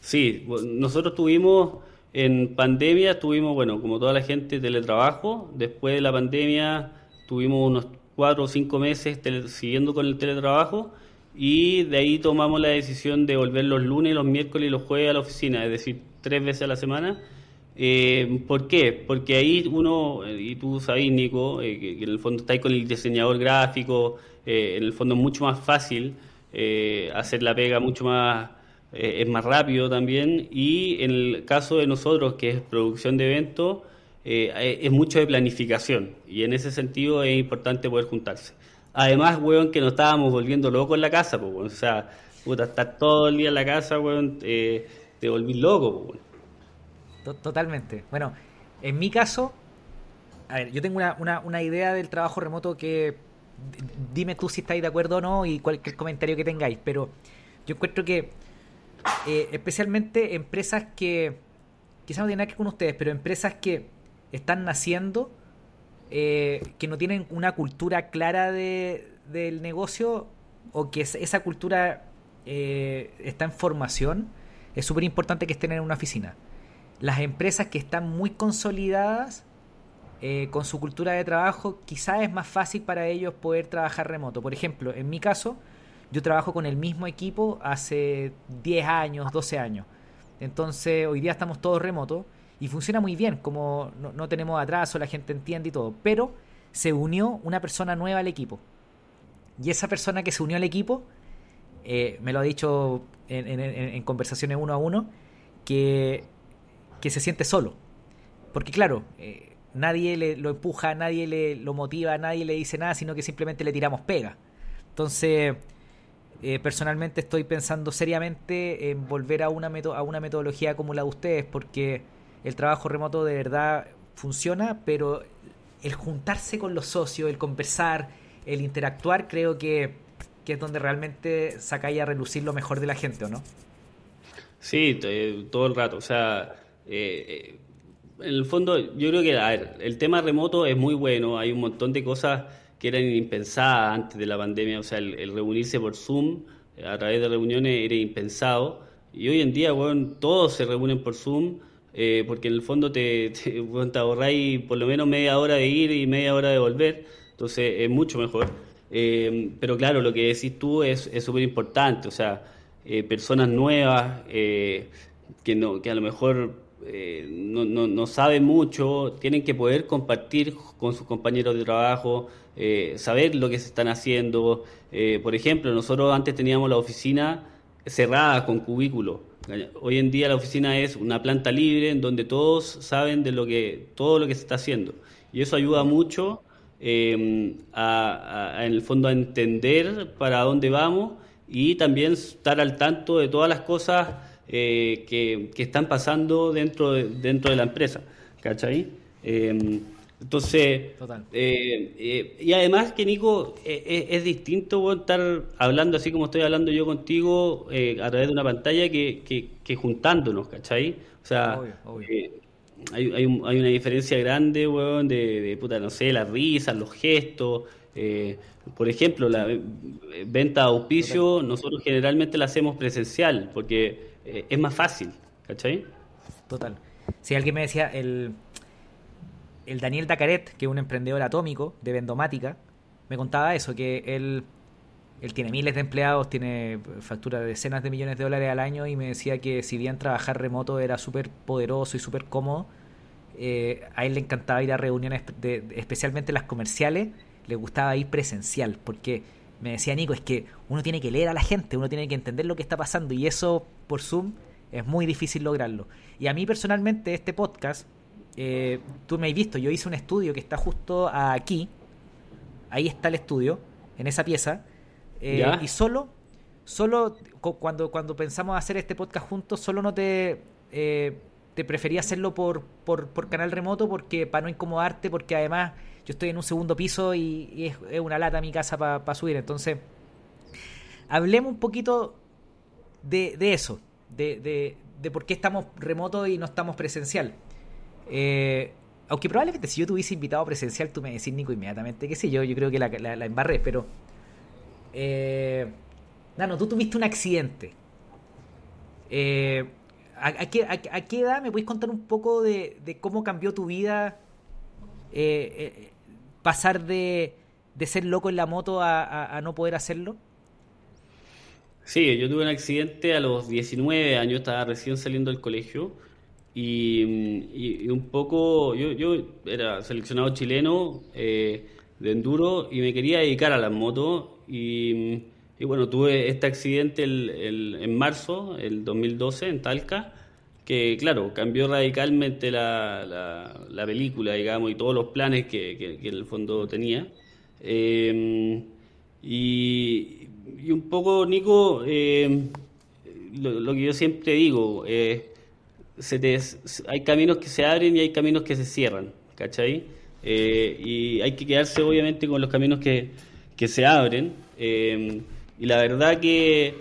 Sí, nosotros tuvimos en pandemia, tuvimos, bueno, como toda la gente, teletrabajo. Después de la pandemia tuvimos unos cuatro o cinco meses siguiendo con el teletrabajo y de ahí tomamos la decisión de volver los lunes, los miércoles y los jueves a la oficina, es decir, tres veces a la semana. Eh, ¿Por qué? Porque ahí uno, y tú sabes, Nico, eh, que, en el fondo estáis con el diseñador gráfico, eh, en el fondo es mucho más fácil hacer la pega, mucho más, es más rápido también. Y en el caso de nosotros, que es producción de eventos, es mucho de planificación. Y en ese sentido es importante poder juntarse. Además, weón, que nos estábamos volviendo locos en la casa, pues, O sea, puta, estar todo el día en la casa, weón, eh, te volví loco, pues, Totalmente. Bueno, en mi caso, a ver, yo tengo una, una, una idea del trabajo remoto que dime tú si estáis de acuerdo o no y cualquier comentario que tengáis, pero yo encuentro que eh, especialmente empresas que quizás no tienen nada que ver con ustedes, pero empresas que están naciendo eh, que no tienen una cultura clara de, del negocio o que esa cultura eh, está en formación, es súper importante que estén en una oficina. Las empresas que están muy consolidadas con su cultura de trabajo, quizás es más fácil para ellos poder trabajar remoto. Por ejemplo, en mi caso, yo trabajo con el mismo equipo hace 10 años, 12 años. Entonces, hoy día estamos todos remotos y funciona muy bien, como no, tenemos atraso, la gente entiende y todo. Pero se unió una persona nueva al equipo. Y esa persona que se unió al equipo, eh, me lo ha dicho en, conversaciones uno a uno, que, que se siente solo. Porque claro, eh, nadie le, lo empuja, nadie le lo motiva, nadie le dice nada, sino que simplemente le tiramos pega. Entonces, eh, personalmente estoy pensando seriamente en volver a una, a una metodología como la de ustedes, porque el trabajo remoto de verdad funciona, pero el juntarse con los socios, el conversar, el interactuar, creo que, es donde realmente sacáis a relucir lo mejor de la gente, ¿o no? Sí, todo el rato. O sea, eh, eh, en el fondo, yo creo que, a ver, el tema remoto es muy bueno. Hay un montón de cosas que eran impensadas antes de la pandemia. O sea, el, reunirse por Zoom a través de reuniones era impensado. Y hoy en día, bueno, todos se reúnen por Zoom eh, porque en el fondo te, te, te ahorráis por lo menos media hora de ir y media hora de volver, entonces es mucho mejor. Eh, pero claro, lo que decís tú es súper importante, o sea, eh, personas nuevas que, no, que a lo mejor no, no, no, saben mucho, tienen que poder compartir con sus compañeros de trabajo, saber lo que se están haciendo. por ejemplo, nosotros antes teníamos la oficina cerrada con cubículos Hoy en día la oficina es una planta libre en donde todos saben de lo que todo lo que se está haciendo y eso ayuda mucho em, a, en el fondo a entender para dónde vamos y también estar al tanto de todas las cosas eh, que, que, están pasando dentro de, dentro de la empresa, ¿cachai? Eh, entonces, eh, eh, y además que Nico, eh, es distinto estar hablando así como estoy hablando yo contigo a través de una pantalla que, que, juntándonos, ¿cachai? O sea, hay, hay, hay, una diferencia grande, weón, de, de, puta, no sé, las risas, los gestos. por ejemplo, la venta a auspicio, nosotros generalmente la hacemos presencial porque es más fácil, ¿cachai? Total. Si alguien me decía, el el Daniel Dacaret, que es un emprendedor atómico de vendomática, me contaba eso, que él, él tiene miles de empleados, tiene factura de decenas de millones de dólares al año y me decía que si bien trabajar remoto era súper poderoso y súper cómodo, eh, a él le encantaba ir a reuniones, de, especialmente las comerciales, le gustaba ir presencial, porque me decía Nico, es que uno tiene que leer a la gente, uno tiene que entender lo que está pasando y eso por Zoom es muy difícil lograrlo. Y a mí personalmente este podcast eh, tú me has visto, yo hice un estudio que está justo aquí, ahí está el estudio, en esa pieza, eh, y solo, solo cuando, cuando pensamos hacer este podcast juntos, solo no te, eh, te prefería hacerlo por, por, canal remoto porque para no incomodarte, porque además yo estoy en un segundo piso y, es, una lata mi casa para subir, entonces hablemos un poquito de, de eso, de, de por qué estamos remoto y no estamos presencial. Eh, aunque probablemente si yo tuviese invitado presencial, tú me decís, Nico, inmediatamente, qué sé yo, yo creo que la, la, embarré, pero... Eh, Nano, tú tuviste un accidente. Eh, ¿a, qué, edad me puedes contar un poco de, cómo cambió tu vida eh, eh, pasar de, ser loco en la moto a, no poder hacerlo? Sí, yo tuve un accidente a los 19 años, estaba recién saliendo del colegio y, un poco, yo, yo, era seleccionado chileno de enduro y me quería dedicar a las motos y y bueno, tuve este accidente el, en marzo, el 2012, en Talca, que claro, cambió radicalmente la, la, película, digamos, y todos los planes que, que, en el fondo tenía. Em, y, y, un poco, Nico, em, lo, que yo siempre digo, eh, se hay caminos que se abren y hay caminos que se cierran, ¿cachai? Eh, y hay que quedarse obviamente con los caminos que, que se abren. Eh, y la verdad que,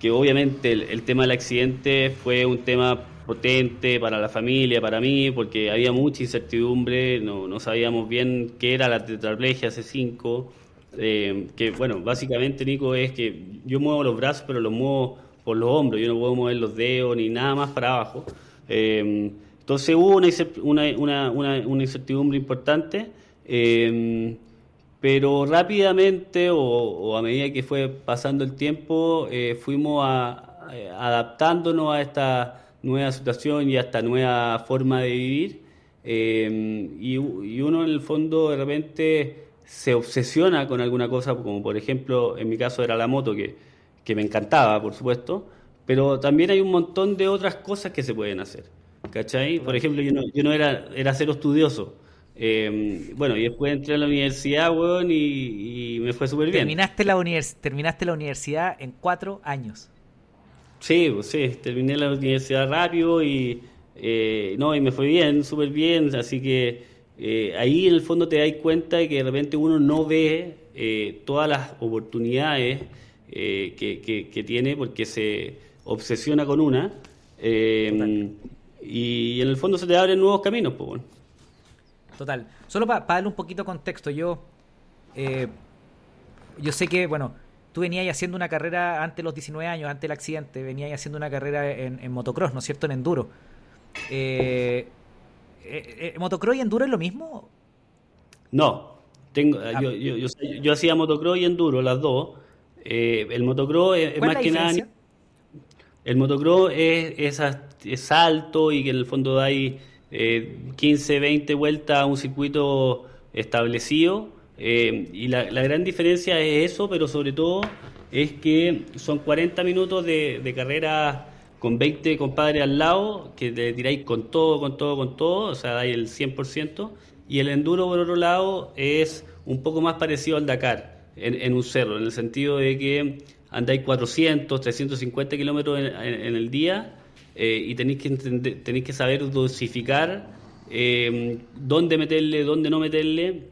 que obviamente el, tema del accidente fue un tema potente para la familia, para mí, porque había mucha incertidumbre, no, no sabíamos bien qué era la tetraplegia C5, eh, que bueno, básicamente Nico es que yo muevo los brazos, pero los muevo por los hombros, yo no puedo mover los dedos ni nada más para abajo. Eh, entonces hubo una, una, una, incertidumbre importante. Eh, pero rápidamente o, a medida que fue pasando el tiempo fuimos adaptándonos a esta nueva situación y a esta nueva forma de vivir y, uno en el fondo de repente se obsesiona con alguna cosa como por ejemplo en mi caso era la moto que, que me encantaba por supuesto pero también hay un montón de otras cosas que se pueden hacer ¿cachai? por ejemplo yo no, yo no era, era cero estudioso eh, bueno, y después entré a la universidad, weón, y, me fue súper bien. Terminaste la, terminaste la universidad en cuatro años. Sí, pues sí, terminé la universidad rápido y, eh, no, y me fue bien, súper bien, así que eh, ahí en el fondo te das cuenta de que de repente uno no ve eh, todas las oportunidades que, que, tiene porque se obsesiona con una y en el fondo se te abren nuevos caminos, pues bueno. Total. Solo para darle un poquito de contexto, yo, eh, yo sé que, bueno, tú venías haciendo una carrera antes de los 19 años, antes del accidente, venías haciendo una carrera en, motocross, ¿no es cierto? En enduro. Eh, eh, ¿Motocross y enduro es lo mismo? No. Tengo, ah. yo, yo, yo, hacía motocross y enduro, las dos. el motocross es, más que nada. El motocross es, es, es alto y que en el fondo eh, 15, 20 vueltas a un circuito establecido. Eh, y la, gran diferencia es eso, pero sobre todo es que son 40 minutos de, carrera con 20 compadres al lado, que te tiráis con todo, con todo, con todo, o sea, dais el 100%. Y el enduro, por otro lado, es un poco más parecido al Dakar en, un cerro, en el sentido de que andáis 400, 350 kilómetros en el día eh, y tenéis que, tenéis que saber dosificar eh, dónde meterle, dónde no meterle.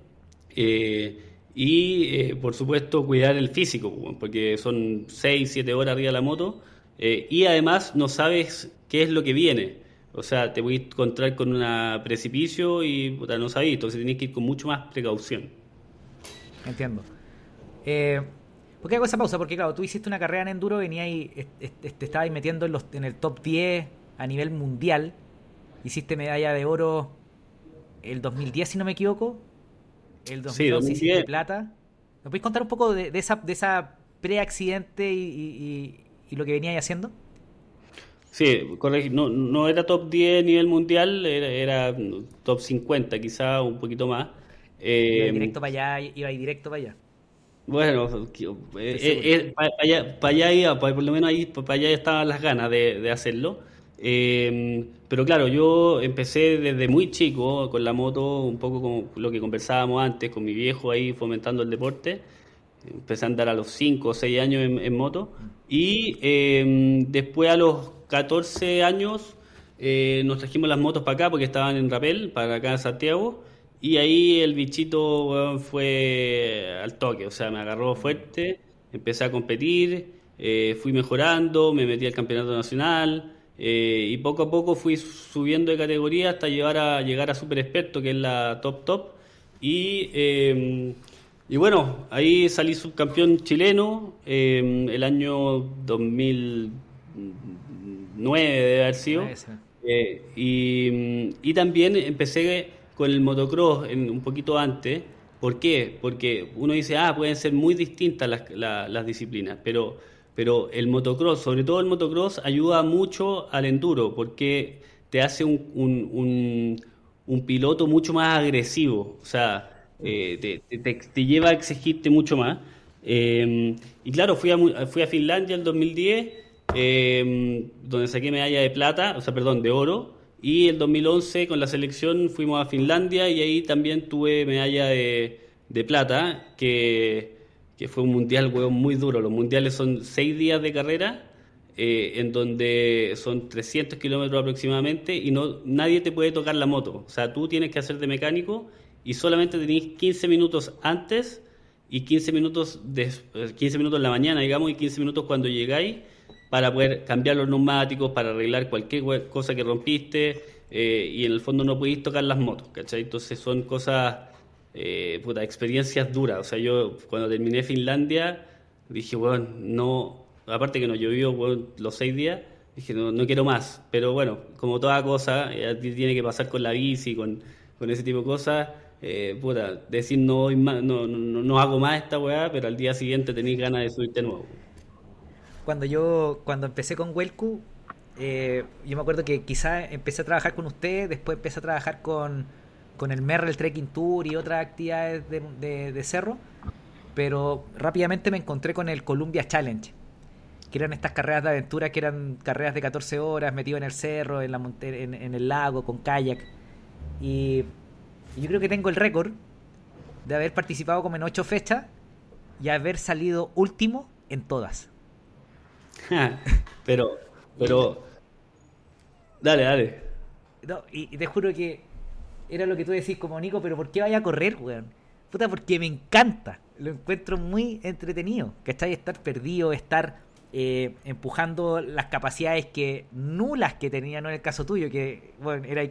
Eh, y por supuesto cuidar el físico, porque son 6, 7 horas arriba de la moto. Y además no sabes qué es lo que viene. O sea, te voy a encontrar con un precipicio y puta, no sabes, entonces tienes que ir con mucho más precaución. Entiendo. Eh, ¿Por qué hago esa pausa? Porque claro, tú hiciste una carrera en enduro, venía y te estabas metiendo en, los, en el top 10 a nivel mundial. Hiciste medalla de oro el 2010, si no me equivoco. El 2012 hiciste plata. ¿Me puedes contar un poco de, esa, de esa pre-accidente y, lo que venías haciendo? Sí, correcto. No, no era top 10 a nivel mundial, era, top 50, quizá un poquito más. iba directo para allá, iba directo para allá. Bueno, eh, eh, para, allá, por lo menos ahí, para allá estaban las ganas de, hacerlo. Eh, pero claro, yo empecé desde muy chico con la moto, un poco como lo que conversábamos antes, con mi viejo ahí fomentando el deporte. Empecé a andar a los 5 o 6 años en, moto. Y después a los 14 años nos trajimos las motos para acá porque estaban en Rapel, para acá en Santiago. Y ahí el bichito fue al toque, o sea, me agarró fuerte, empecé a competir, eh, fui mejorando, me metí al campeonato nacional, Eh, y poco a poco fui subiendo de categoría hasta llegar a, llegar a Super Experto, que es la top top. Y, em, y bueno, ahí salí subcampeón chileno em, el año 2009 debe haber sido. Eh, y, y, también empecé con el motocross en, un poquito antes. ¿Por qué? Porque uno dice, ah, pueden ser muy distintas las, las disciplinas, pero pero el motocross, sobre todo el motocross, ayuda mucho al enduro porque te hace un, un, piloto mucho más agresivo, o sea, eh, te, lleva a exigirte mucho más. Em, y claro, fui a, fui a Finlandia en 2010, em, donde saqué medalla de plata, o sea, perdón, de oro, y el 2011 con la selección fuimos a Finlandia y ahí también tuve medalla de, de plata, que que fue un mundial, weón, muy duro. Los mundiales son seis días de carrera, eh, en donde son 300 kilómetros aproximadamente, y no nadie te puede tocar la moto. O sea, tú tienes que hacer de mecánico y solamente tenés 15 minutos antes y 15 minutos, de, 15 minutos en la mañana, digamos, y 15 minutos cuando llegáis para poder cambiar los neumáticos, para arreglar cualquier cosa que rompiste, eh, y en el fondo no podéis tocar las motos, ¿cachai? Entonces son cosas eh, puta, experiencias duras. O sea, yo cuando terminé Finlandia dije, bueno, no, aparte que no llovió los seis días, dije, no, no quiero más. Pero bueno, como toda cosa, eh, tiene que pasar con la bici, con, con ese tipo de cosas. Eh, puta, decir no, no, no, no, hago más esta weá, pero al día siguiente tenéis ganas de subirte de nuevo. Cuando yo, cuando empecé con Welcu, eh, yo me acuerdo que quizá empecé a trabajar con usted, después empecé a trabajar con, con el Merrell Trekking Tour y otras actividades de, cerro, pero rápidamente me encontré con el Columbia Challenge, que eran estas carreras de aventura que eran carreras de 14 horas metido en el cerro, en, la en, el lago, con kayak. Y, yo creo que tengo el récord de haber participado como en 8 fechas y haber salido último en todas. pero, pero... Dale, dale. y te juro que era lo que tú decís como Nico, pero ¿por qué vaya a correr, weón? Puta, porque me encanta. Lo encuentro muy entretenido. ¿Cachai? Estar perdido, estar eh, empujando las capacidades que nulas que tenía, no en el caso tuyo, que, bueno, era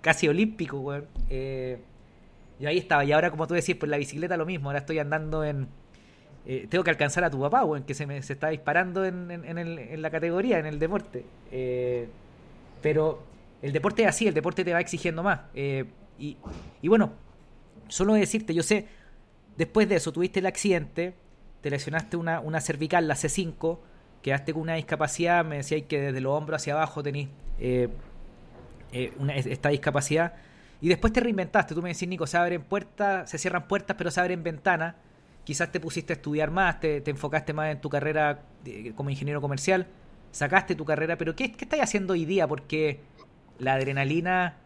casi olímpico, weón. Eh, y ahí estaba. Y ahora, como tú decís, pues la bicicleta lo mismo. Ahora estoy andando en. Eh, tengo que alcanzar a tu papá, weón, que se me se está disparando en, en, en la categoría, en el deporte. pero el deporte es así, el deporte te va exigiendo más. Eh, y, bueno, solo decirte, yo sé, después de eso tuviste el accidente, te lesionaste una, una cervical, la C5, quedaste con una discapacidad, me decías que desde los hombros hacia abajo tenés eh, eh, esta discapacidad. Y después te reinventaste, tú me decís, Nico, se abren puertas, se cierran puertas, pero se abren ventanas. Quizás te pusiste a estudiar más, te, enfocaste más en tu carrera como ingeniero comercial, sacaste tu carrera, pero ¿qué, qué estás haciendo hoy día? Porque la adrenalina,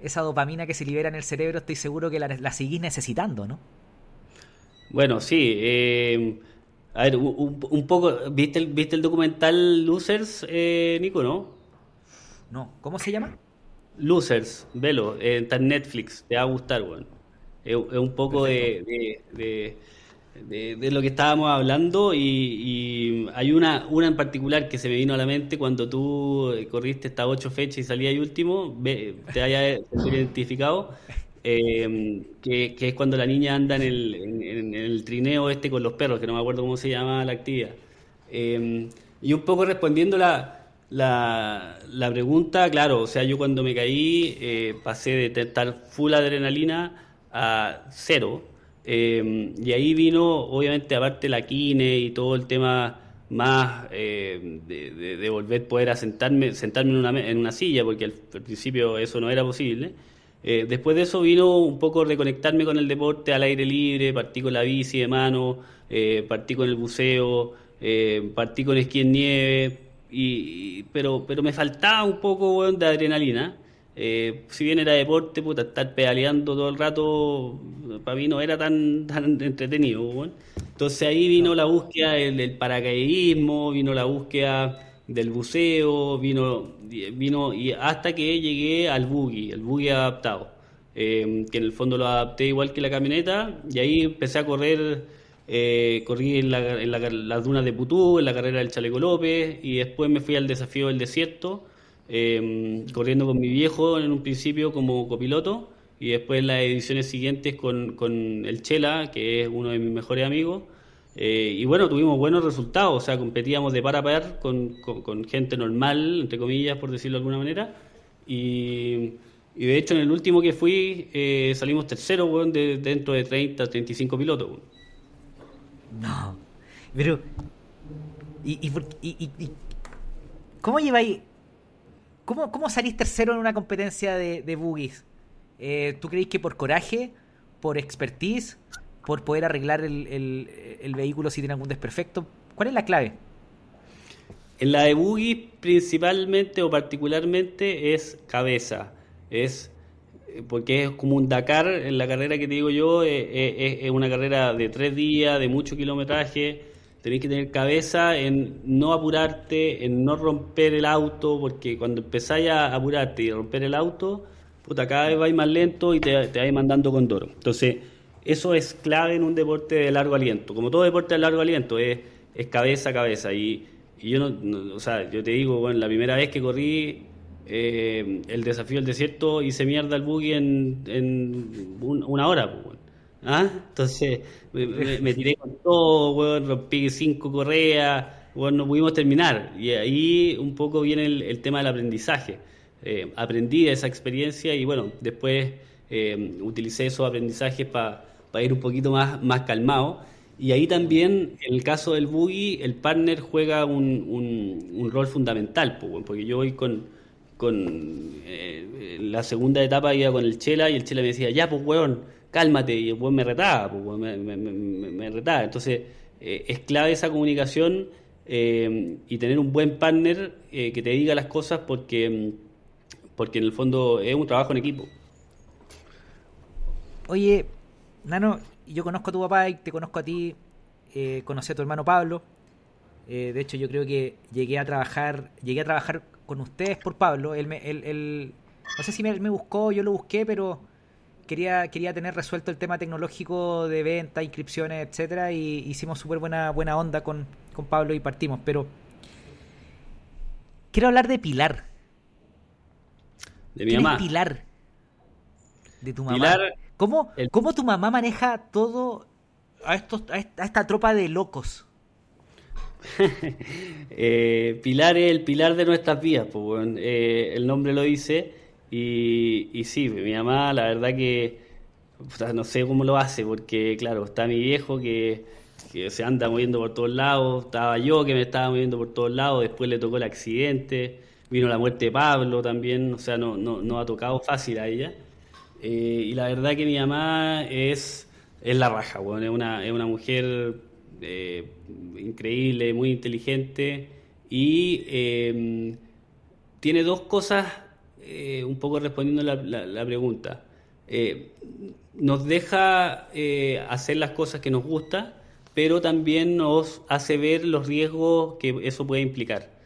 esa dopamina que se libera en el cerebro, estoy seguro que la, seguís necesitando, ¿no? Bueno, sí. Eh, a ver, un, poco, ¿viste el, ¿viste el documental Losers, eh, Nico, no? No, ¿cómo se llama? Losers, velo, eh, está en Netflix, te va a gustar, bueno. Es, un poco de de, lo que estábamos hablando y, hay una, una en particular que se me vino a la mente cuando tú corriste estas ocho fechas y salías ahí último, te haya identificado, eh, que, es cuando la niña anda en el, en, el, trineo este con los perros, que no me acuerdo cómo se llama la actividad. Eh, y un poco respondiendo la, la, la, pregunta, claro, o sea, yo cuando me caí eh, pasé de estar full adrenalina a cero Em, y ahí vino, obviamente, aparte la quine y todo el tema más eh, de, volver a poder sentarme en una, en una silla, porque al, principio eso no era posible. Eh, después de eso vino un poco reconectarme con el deporte al aire libre, partí con la bici de mano, eh, partí con el buceo, partí con esquí en nieve, y, pero, pero me faltaba un poco de adrenalina. Eh, si bien era deporte, puta, estar pedaleando todo el rato, para mí no era tan, tan entretenido. Entonces ahí vino la búsqueda del, paracaidismo, vino la búsqueda del buceo, vino, vino y hasta que llegué al buggy, el buggy adaptado, eh, que en el fondo lo adapté igual que la camioneta, y ahí empecé a correr, eh, corrí en, las dunas de Putú, en la carrera del Chaleco López, y después me fui al desafío del desierto, em, corriendo con mi viejo en un principio como copiloto y después las ediciones siguientes con, con el Chela, que es uno de mis mejores amigos. Eh, y bueno, tuvimos buenos resultados, o sea, competíamos de par a par con, con, gente normal, entre comillas, por decirlo de alguna manera. Y, y de hecho, en el último que fui, eh, salimos tercero, bueno, de, dentro de 30, 35 pilotos. No, pero. ¿Y, y, y, cómo lleváis.? ¿Cómo, ¿Cómo salís tercero en una competencia de, de boogies? Eh, ¿Tú creéis que por coraje, por expertise, por poder arreglar el, vehículo si tiene algún desperfecto? ¿Cuál es la clave? En la de boogies principalmente o particularmente es cabeza. Es porque es como un Dakar, en la carrera que te digo yo, eh, es, una carrera de tres días, de mucho kilometraje, tenés que tener cabeza en no apurarte, en no romper el auto, porque cuando empezáis a apurarte y romper el auto, puta, cada vez vais más lento y te, te vais mandando con doro. Entonces, eso es clave en un deporte de largo aliento. Como todo deporte de largo aliento, es, cabeza a cabeza. Y, yo no, o sea, yo te digo, bueno, la primera vez que corrí eh, el desafío del desierto hice mierda el buggy en, en una hora, pues, ¿Ah? Entonces me, tiré con todo, rompí cinco correas, bueno, no pudimos terminar. Y ahí un poco viene el tema del aprendizaje eh, aprendí de esa experiencia y bueno, después eh, utilicé esos aprendizajes para ir un poquito más, más calmado. Y ahí también, en el caso del buggy, el partner juega un, un, rol fundamental, porque yo voy con, con eh, la segunda etapa iba con el Chela y el Chela me decía, ya pues weón, cálmate, y el weón me retaba, pues, me, retaba. Entonces, es clave esa comunicación y tener un buen partner que te diga las cosas porque porque en el fondo es un trabajo en equipo. Oye, Nano, yo conozco a tu papá y te conozco a ti, eh, conocí a tu hermano Pablo. Eh, de hecho, yo creo que llegué a trabajar, llegué a trabajar con ustedes por Pablo. Él, me, él, no sé si me, me, buscó, yo lo busqué, pero quería, quería tener resuelto el tema tecnológico de venta, inscripciones, etcétera, y hicimos súper buena, buena onda con, con Pablo y partimos. Pero quiero hablar de Pilar de mi mamá. Pilar de tu mamá. ¿Cómo, ¿Cómo, tu mamá maneja todo a, estos, a esta tropa de locos? eh, pilar es el pilar de nuestras vidas, pues, eh, el nombre lo dice. Y, sí, mi mamá, la verdad que no sé cómo lo hace, porque claro, está mi viejo que, que, se anda moviendo por todos lados, estaba yo que me estaba moviendo por todos lados, después le tocó el accidente, vino la muerte de Pablo también, o sea, no, no, no ha tocado fácil a ella. Eh, y la verdad que mi mamá es, es la raja, bueno, es, una, es una mujer eh, increíble, muy inteligente y em, tiene dos cosas, eh, un poco respondiendo la, pregunta. nos deja hacer las cosas que nos gusta, pero también nos hace ver los riesgos que eso puede implicar.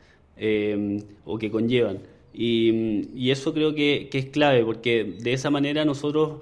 Em, o que conllevan. Y, eso creo que, es clave, porque de esa manera nosotros,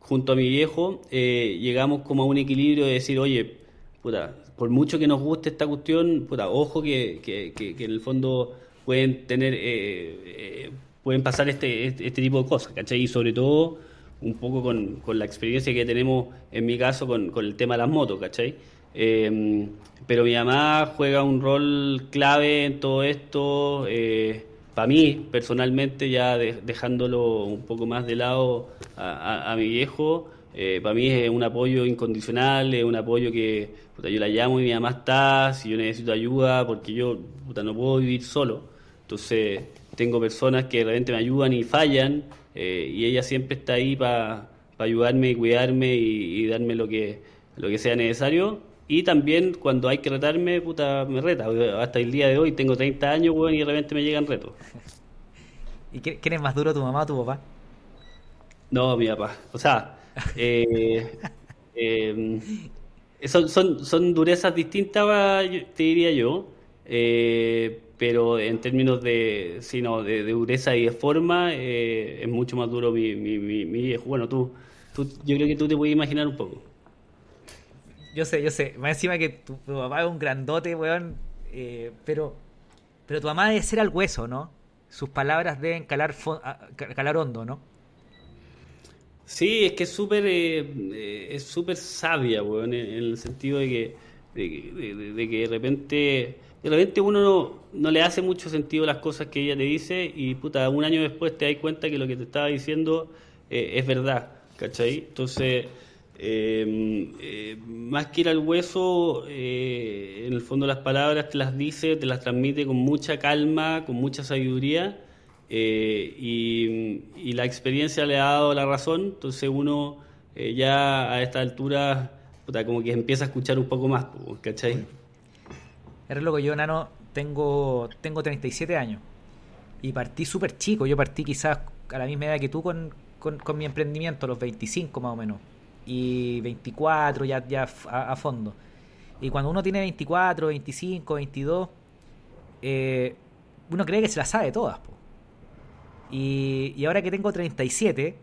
junto a mi viejo, eh, llegamos como a un equilibrio de decir, oye, puta, por mucho que nos guste esta cuestión, puta, ojo que, en el fondo pueden tener, eh, eh, pueden pasar este, este, este, tipo de cosas, ¿cachai? Y sobre todo un poco con, con la experiencia que tenemos, en mi caso, con, con el tema de las motos, ¿cachai? Eh, pero mi mamá juega un rol clave en todo esto. Eh, para mí, personalmente, ya dejándolo un poco más de lado a, mi viejo, eh, para mí es un apoyo incondicional, es un apoyo que yo la llamo y mi mamá está, si yo necesito ayuda, porque yo no puedo vivir solo. Entonces, tengo personas que de repente me ayudan y fallan, eh, y ella siempre está ahí para ayudarme y cuidarme y, y darme lo que, lo que sea necesario y también cuando hay que retarme, puta, me reta. Hasta el día de hoy tengo 30 años, weón, y de repente me llegan retos. ¿Y quién es más duro, tu mamá o tu papá? No, mi papá. O sea, eh, eh, son, son, son durezas distintas, te diría yo. Eh, pero en términos de, sino de, dureza y de forma, es mucho más duro mi, mi, mi. Bueno, tú, tú, yo creo que tú te puedes imaginar un poco. Yo sé, yo sé. Más encima que tu, papá es un grandote, weón. Eh, pero, pero tu mamá debe ser al hueso, ¿no? sus palabras deben calar, calar hondo, ¿no? Sí, es que es súper eh, es súper sabia, weón, en, el sentido de que, de, que de repente de repente uno no, no, le hace mucho sentido las cosas que ella te dice y puta, un año después te das cuenta que lo que te estaba diciendo eh, es verdad, ¿cachai? Entonces, em, eh, más que ir al hueso, eh, en el fondo las palabras te las dice, te las transmite con mucha calma, con mucha sabiduría y, la experiencia le ha dado la razón, entonces uno ya a esta altura, puta, como que empieza a escuchar un poco más, ¿cachai? Es loco, yo, Nano, tengo, tengo 37 años. Y partí súper chico. Yo partí quizás a la misma edad que tú con, mi emprendimiento, los 25 más o menos. Y 24 ya, ya a, fondo. Y cuando uno tiene 24, 25, 22, uno cree que se la sabe todas. Y, y ahora que tengo 37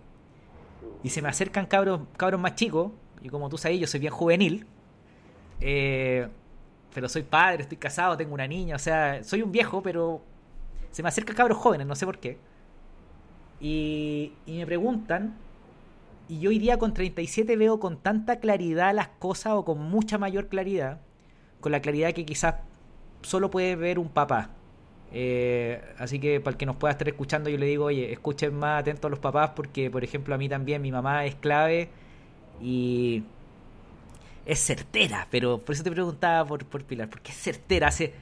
y se me acercan cabros, cabros más chicos, y como tú sabes, yo soy bien juvenil, eh, pero soy padre, estoy casado, tengo una niña, o sea, soy un viejo, pero se me acercan cabros jóvenes, no sé por qué. Y, y me preguntan, y yo hoy día con 37 veo con tanta claridad las cosas o con mucha mayor claridad, con la claridad que quizás solo puede ver un papá. Eh, así que para el que nos pueda estar escuchando, yo le digo, oye, escuchen más atentos a los papás porque, por ejemplo, a mí también mi mamá es clave y es certera, pero por eso te preguntaba por, por Pilar, porque es certera, hace,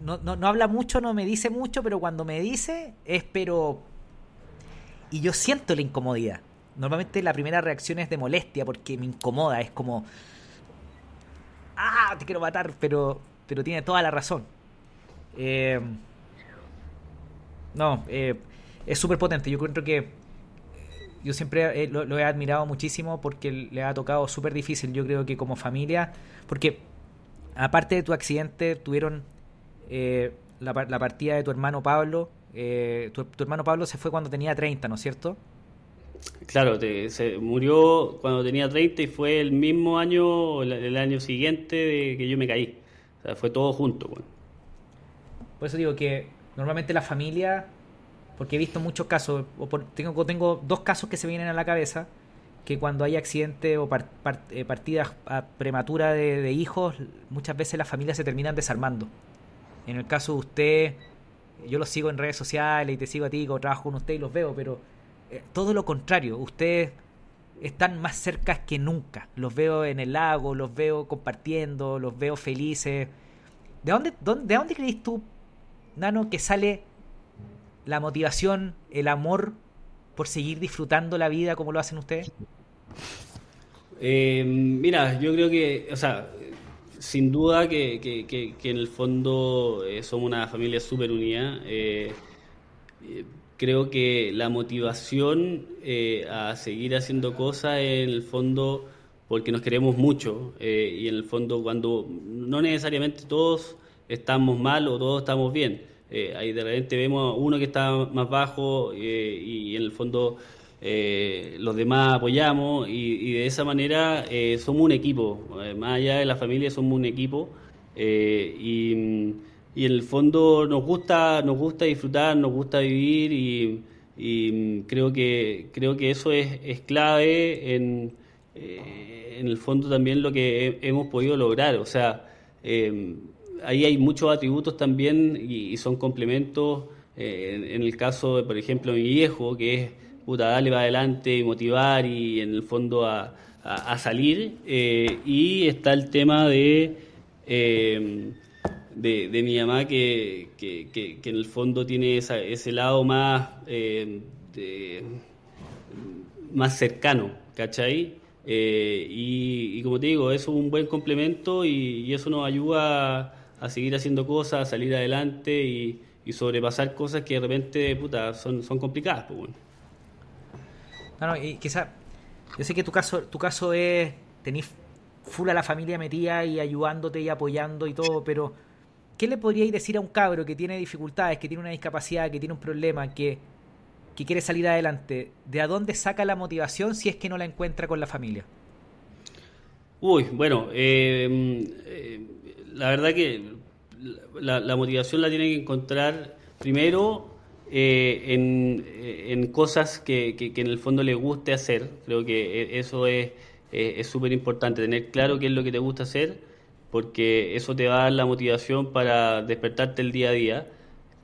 no, no, no, habla mucho, no me dice mucho, pero cuando me dice es pero... Y yo siento la incomodidad. Normalmente la primera reacción es de molestia porque me incomoda, es como... Ah, te quiero matar, pero, pero tiene toda la razón. Eh, no, eh, es súper potente. Yo creo que yo siempre lo, he admirado muchísimo porque le ha tocado súper difícil, yo creo que como familia, porque aparte de tu accidente tuvieron eh, la, partida de tu hermano Pablo, eh, tu, hermano Pablo se fue cuando tenía 30, ¿no es cierto? Claro, se murió cuando tenía 30 y fue el mismo año, el, el año siguiente de que yo me caí. O sea, fue todo junto. Por eso digo que normalmente la familia porque he visto muchos casos, o tengo, tengo dos casos que se vienen a la cabeza, que cuando hay accidente o eh, partidas prematura de, hijos, muchas veces las familias se terminan desarmando. En el caso de usted, yo lo sigo en redes sociales y te sigo a ti, trabajo con usted y los veo, pero eh, todo lo contrario, ustedes están más cerca que nunca. Los veo en el lago, los veo compartiendo, los veo felices. ¿De dónde, dónde, de dónde crees tú, Nano, que sale la motivación, el amor por seguir disfrutando la vida como lo hacen ustedes? Eh, mira, yo creo que, o sea, sin duda que, que, en el fondo eh, somos una familia súper unida. Eh, creo que la motivación a seguir haciendo cosas en el fondo porque nos queremos mucho y en el fondo cuando no necesariamente todos estamos mal o todos estamos bien. Eh, ahí de repente vemos uno que está más bajo eh, y en el fondo eh, los demás apoyamos y, de esa manera somos un equipo, más allá de la familia somos un equipo. Y, en el fondo nos gusta, nos gusta disfrutar, nos gusta vivir y, creo que creo que eso es, es clave en, en el fondo también lo que hemos podido lograr, o sea, ahí hay muchos atributos también y, son complementos. Eh, en, el caso, de, por ejemplo, mi viejo, que es puta, darle para adelante, motivar y en el fondo a, salir. Eh, y está el tema de, eh, de, mi mamá, que, que, en el fondo tiene ese lado más, más cercano, ¿cachai? y, como te digo, eso es un buen complemento y, y eso nos ayuda a seguir haciendo cosas, a salir adelante y, sobrepasar cosas que de repente puta, son, son complicadas. Pues, bueno. No, no, y quizá, yo sé que tu caso, tu caso es, tenés full a la familia metida y ayudándote y apoyando y todo, pero ¿qué le podríais decir a un cabro que tiene dificultades, que tiene una discapacidad, que tiene un problema, que, que quiere salir adelante? ¿De a dónde saca la motivación si es que no la encuentra con la familia? Uy, bueno, eh, eh la verdad que la, motivación la tiene que encontrar primero eh, en, en, cosas que, que, en el fondo le guste hacer. Creo que e, eso es súper importante, tener claro qué es lo que te gusta hacer, porque eso te va a dar la motivación para despertarte el día a día.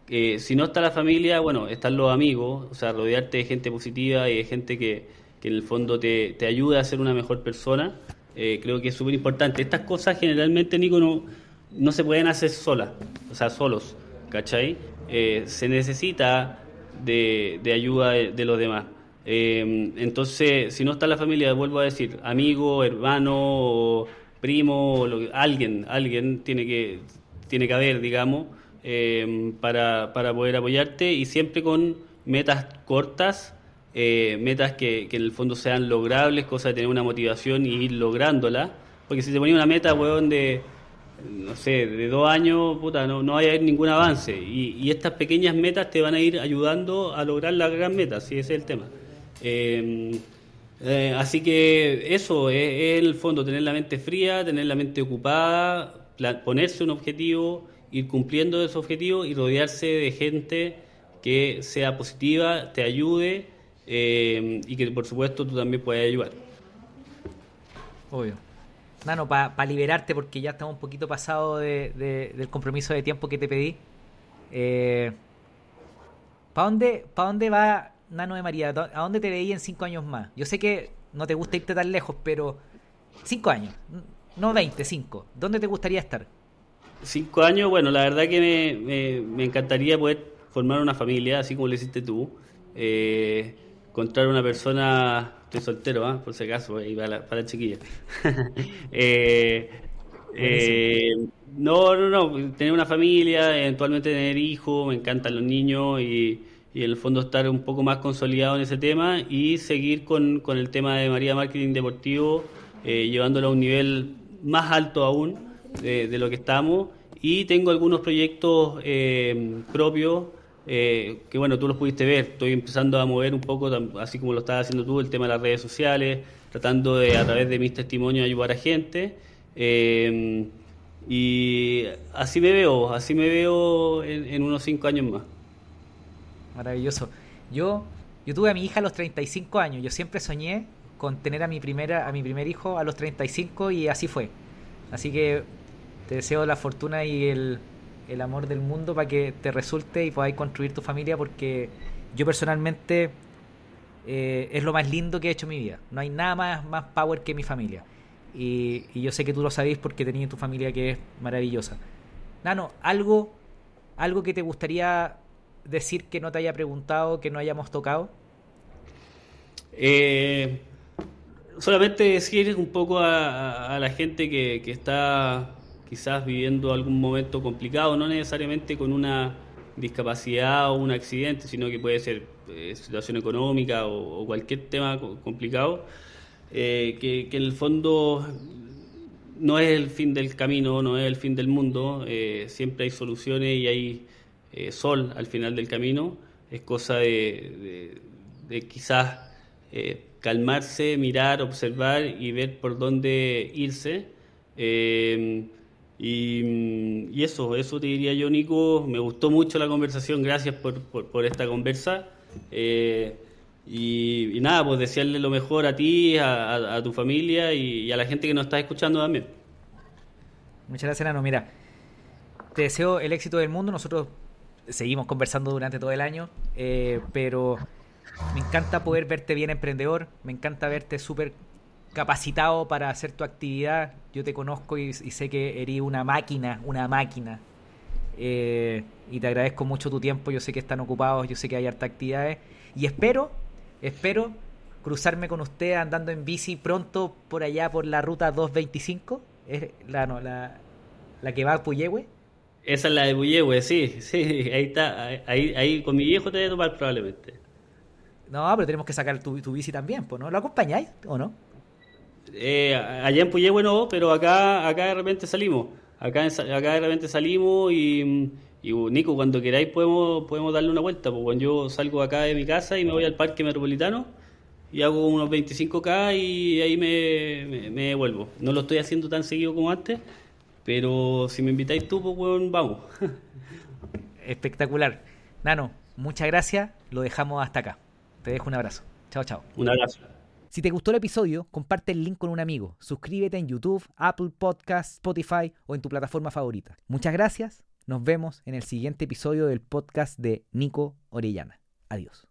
Eh, si no está la familia, bueno, están los amigos, o sea, rodearte de gente positiva y de gente que, que en el fondo te, te ayuda a ser una mejor persona, eh, creo que es súper importante. Estas cosas generalmente, Nico, no, no se pueden hacer solas, o sea, solos, ¿cachai? Eh, se necesita de, de ayuda de, los demás. entonces, si no está la familia, vuelvo a decir, amigo, hermano, primo, alguien, alguien tiene que, tiene que haber, digamos, eh, para, para, poder apoyarte y siempre con metas cortas, eh, metas que, que, en el fondo sean logrables, cosa de tener una motivación y ir lográndola. Porque si te ponía una meta, weón, de, no sé, de dos años, puta, no, no va a haber ningún avance. Y, y, estas pequeñas metas te van a ir ayudando a lograr la gran meta, si ese es el tema. Eh, eh, así que eso es, es, el fondo, tener la mente fría, tener la mente ocupada, ponerse un objetivo ir cumpliendo ese objetivo y rodearse de gente que sea positiva, te ayude eh, y que por supuesto tú también puedas ayudar. Obvio. Nano, para liberarte, porque ya estamos un poquito pasado de, del compromiso de tiempo que te pedí. Eh, ¿Para dónde, pa dónde va Nano de María? ¿A dónde te veí en cinco años más? Yo sé que no te gusta irte tan lejos, pero cinco años, no veinte, cinco. ¿Dónde te gustaría estar? Cinco años, bueno, la verdad que me, me, encantaría poder formar una familia, así como lo hiciste tú. Eh, encontrar una persona, estoy soltero, ¿ah? por si acaso, ahí para la, para la chiquilla. Eh, eh, no, no, no, tener una familia, eventualmente tener hijos, me encantan los niños y, y, en el fondo estar un poco más consolidado en ese tema y seguir con, con el tema de María Marketing Deportivo, llevándolo a un nivel más alto aún de, lo que estamos y tengo algunos proyectos eh, propios eh, que bueno, tú los pudiste ver, estoy empezando a mover un poco, así como lo estás haciendo tú, el tema de las redes sociales, tratando de a través de mis testimonios ayudar a gente. Eh, y así me veo, así me veo en, unos cinco años más. Maravilloso. Yo, yo tuve a mi hija a los 35 años, yo siempre soñé con tener a mi primera a mi primer hijo a los 35 y así fue. Así que te deseo la fortuna y el, amor del mundo para que te resulte y podáis construir tu familia porque yo personalmente eh, es lo más lindo que he hecho en mi vida. No hay nada más, más power que mi familia. Y, yo sé que tú lo sabéis porque tenías tu familia que es maravillosa. Nano, algo, algo que te gustaría decir que no te haya preguntado, que no hayamos tocado. Eh, solamente decir un poco a, la gente que está quizás viviendo algún momento complicado, no necesariamente con una discapacidad o un accidente, sino que puede ser eh, situación económica o, cualquier tema complicado, eh, que, en el fondo no es el fin del camino, no es el fin del mundo, eh, siempre hay soluciones y hay sol al final del camino, es cosa de, quizás calmarse, mirar, observar y ver por dónde irse. Y, eso, eso te diría yo, Nico. Me gustó mucho la conversación, gracias por, por, esta conversa. Eh, y, nada, pues desearle lo mejor a ti, a, tu familia y, a la gente que nos está escuchando también. Muchas gracias, Nano. Mira, te deseo el éxito del mundo. Nosotros seguimos conversando durante todo el año, eh, pero me encanta poder verte bien emprendedor, me encanta verte súper capacitado para hacer tu actividad. Yo te conozco y, sé que eres una máquina, una máquina. Eh, y te agradezco mucho tu tiempo. Yo sé que están ocupados, yo sé que hay harta actividades. Y espero, espero cruzarme con usted andando en bici pronto por allá por la ruta 225. Es la, no, la, la que va a Puyehue. Esa es la de Puyehue, sí, sí, ahí está. Ahí, ahí con mi viejo te voy a tomar probablemente. No, pero tenemos que sacar tu, tu bici también, pues, ¿no? ¿Lo acompañáis o no? Eh, allá en Puyehue no, pero acá, acá de repente salimos. Acá, acá de repente salimos y, y Nico, cuando queráis podemos, podemos darle una vuelta. Pues cuando yo salgo acá de mi casa y me voy al parque metropolitano y hago unos 25K y ahí me, me, devuelvo. No lo estoy haciendo tan seguido como antes, pero si me invitáis tú, pues bueno, vamos. Espectacular. Nano, muchas gracias. Lo dejamos hasta acá. Te dejo un abrazo. Chao, chao. Un abrazo. Si te gustó el episodio, comparte el link con un amigo. Suscríbete en YouTube, Apple Podcasts, Spotify o en tu plataforma favorita. Muchas gracias. Nos vemos en el siguiente episodio del podcast de Nico Orellana. Adiós.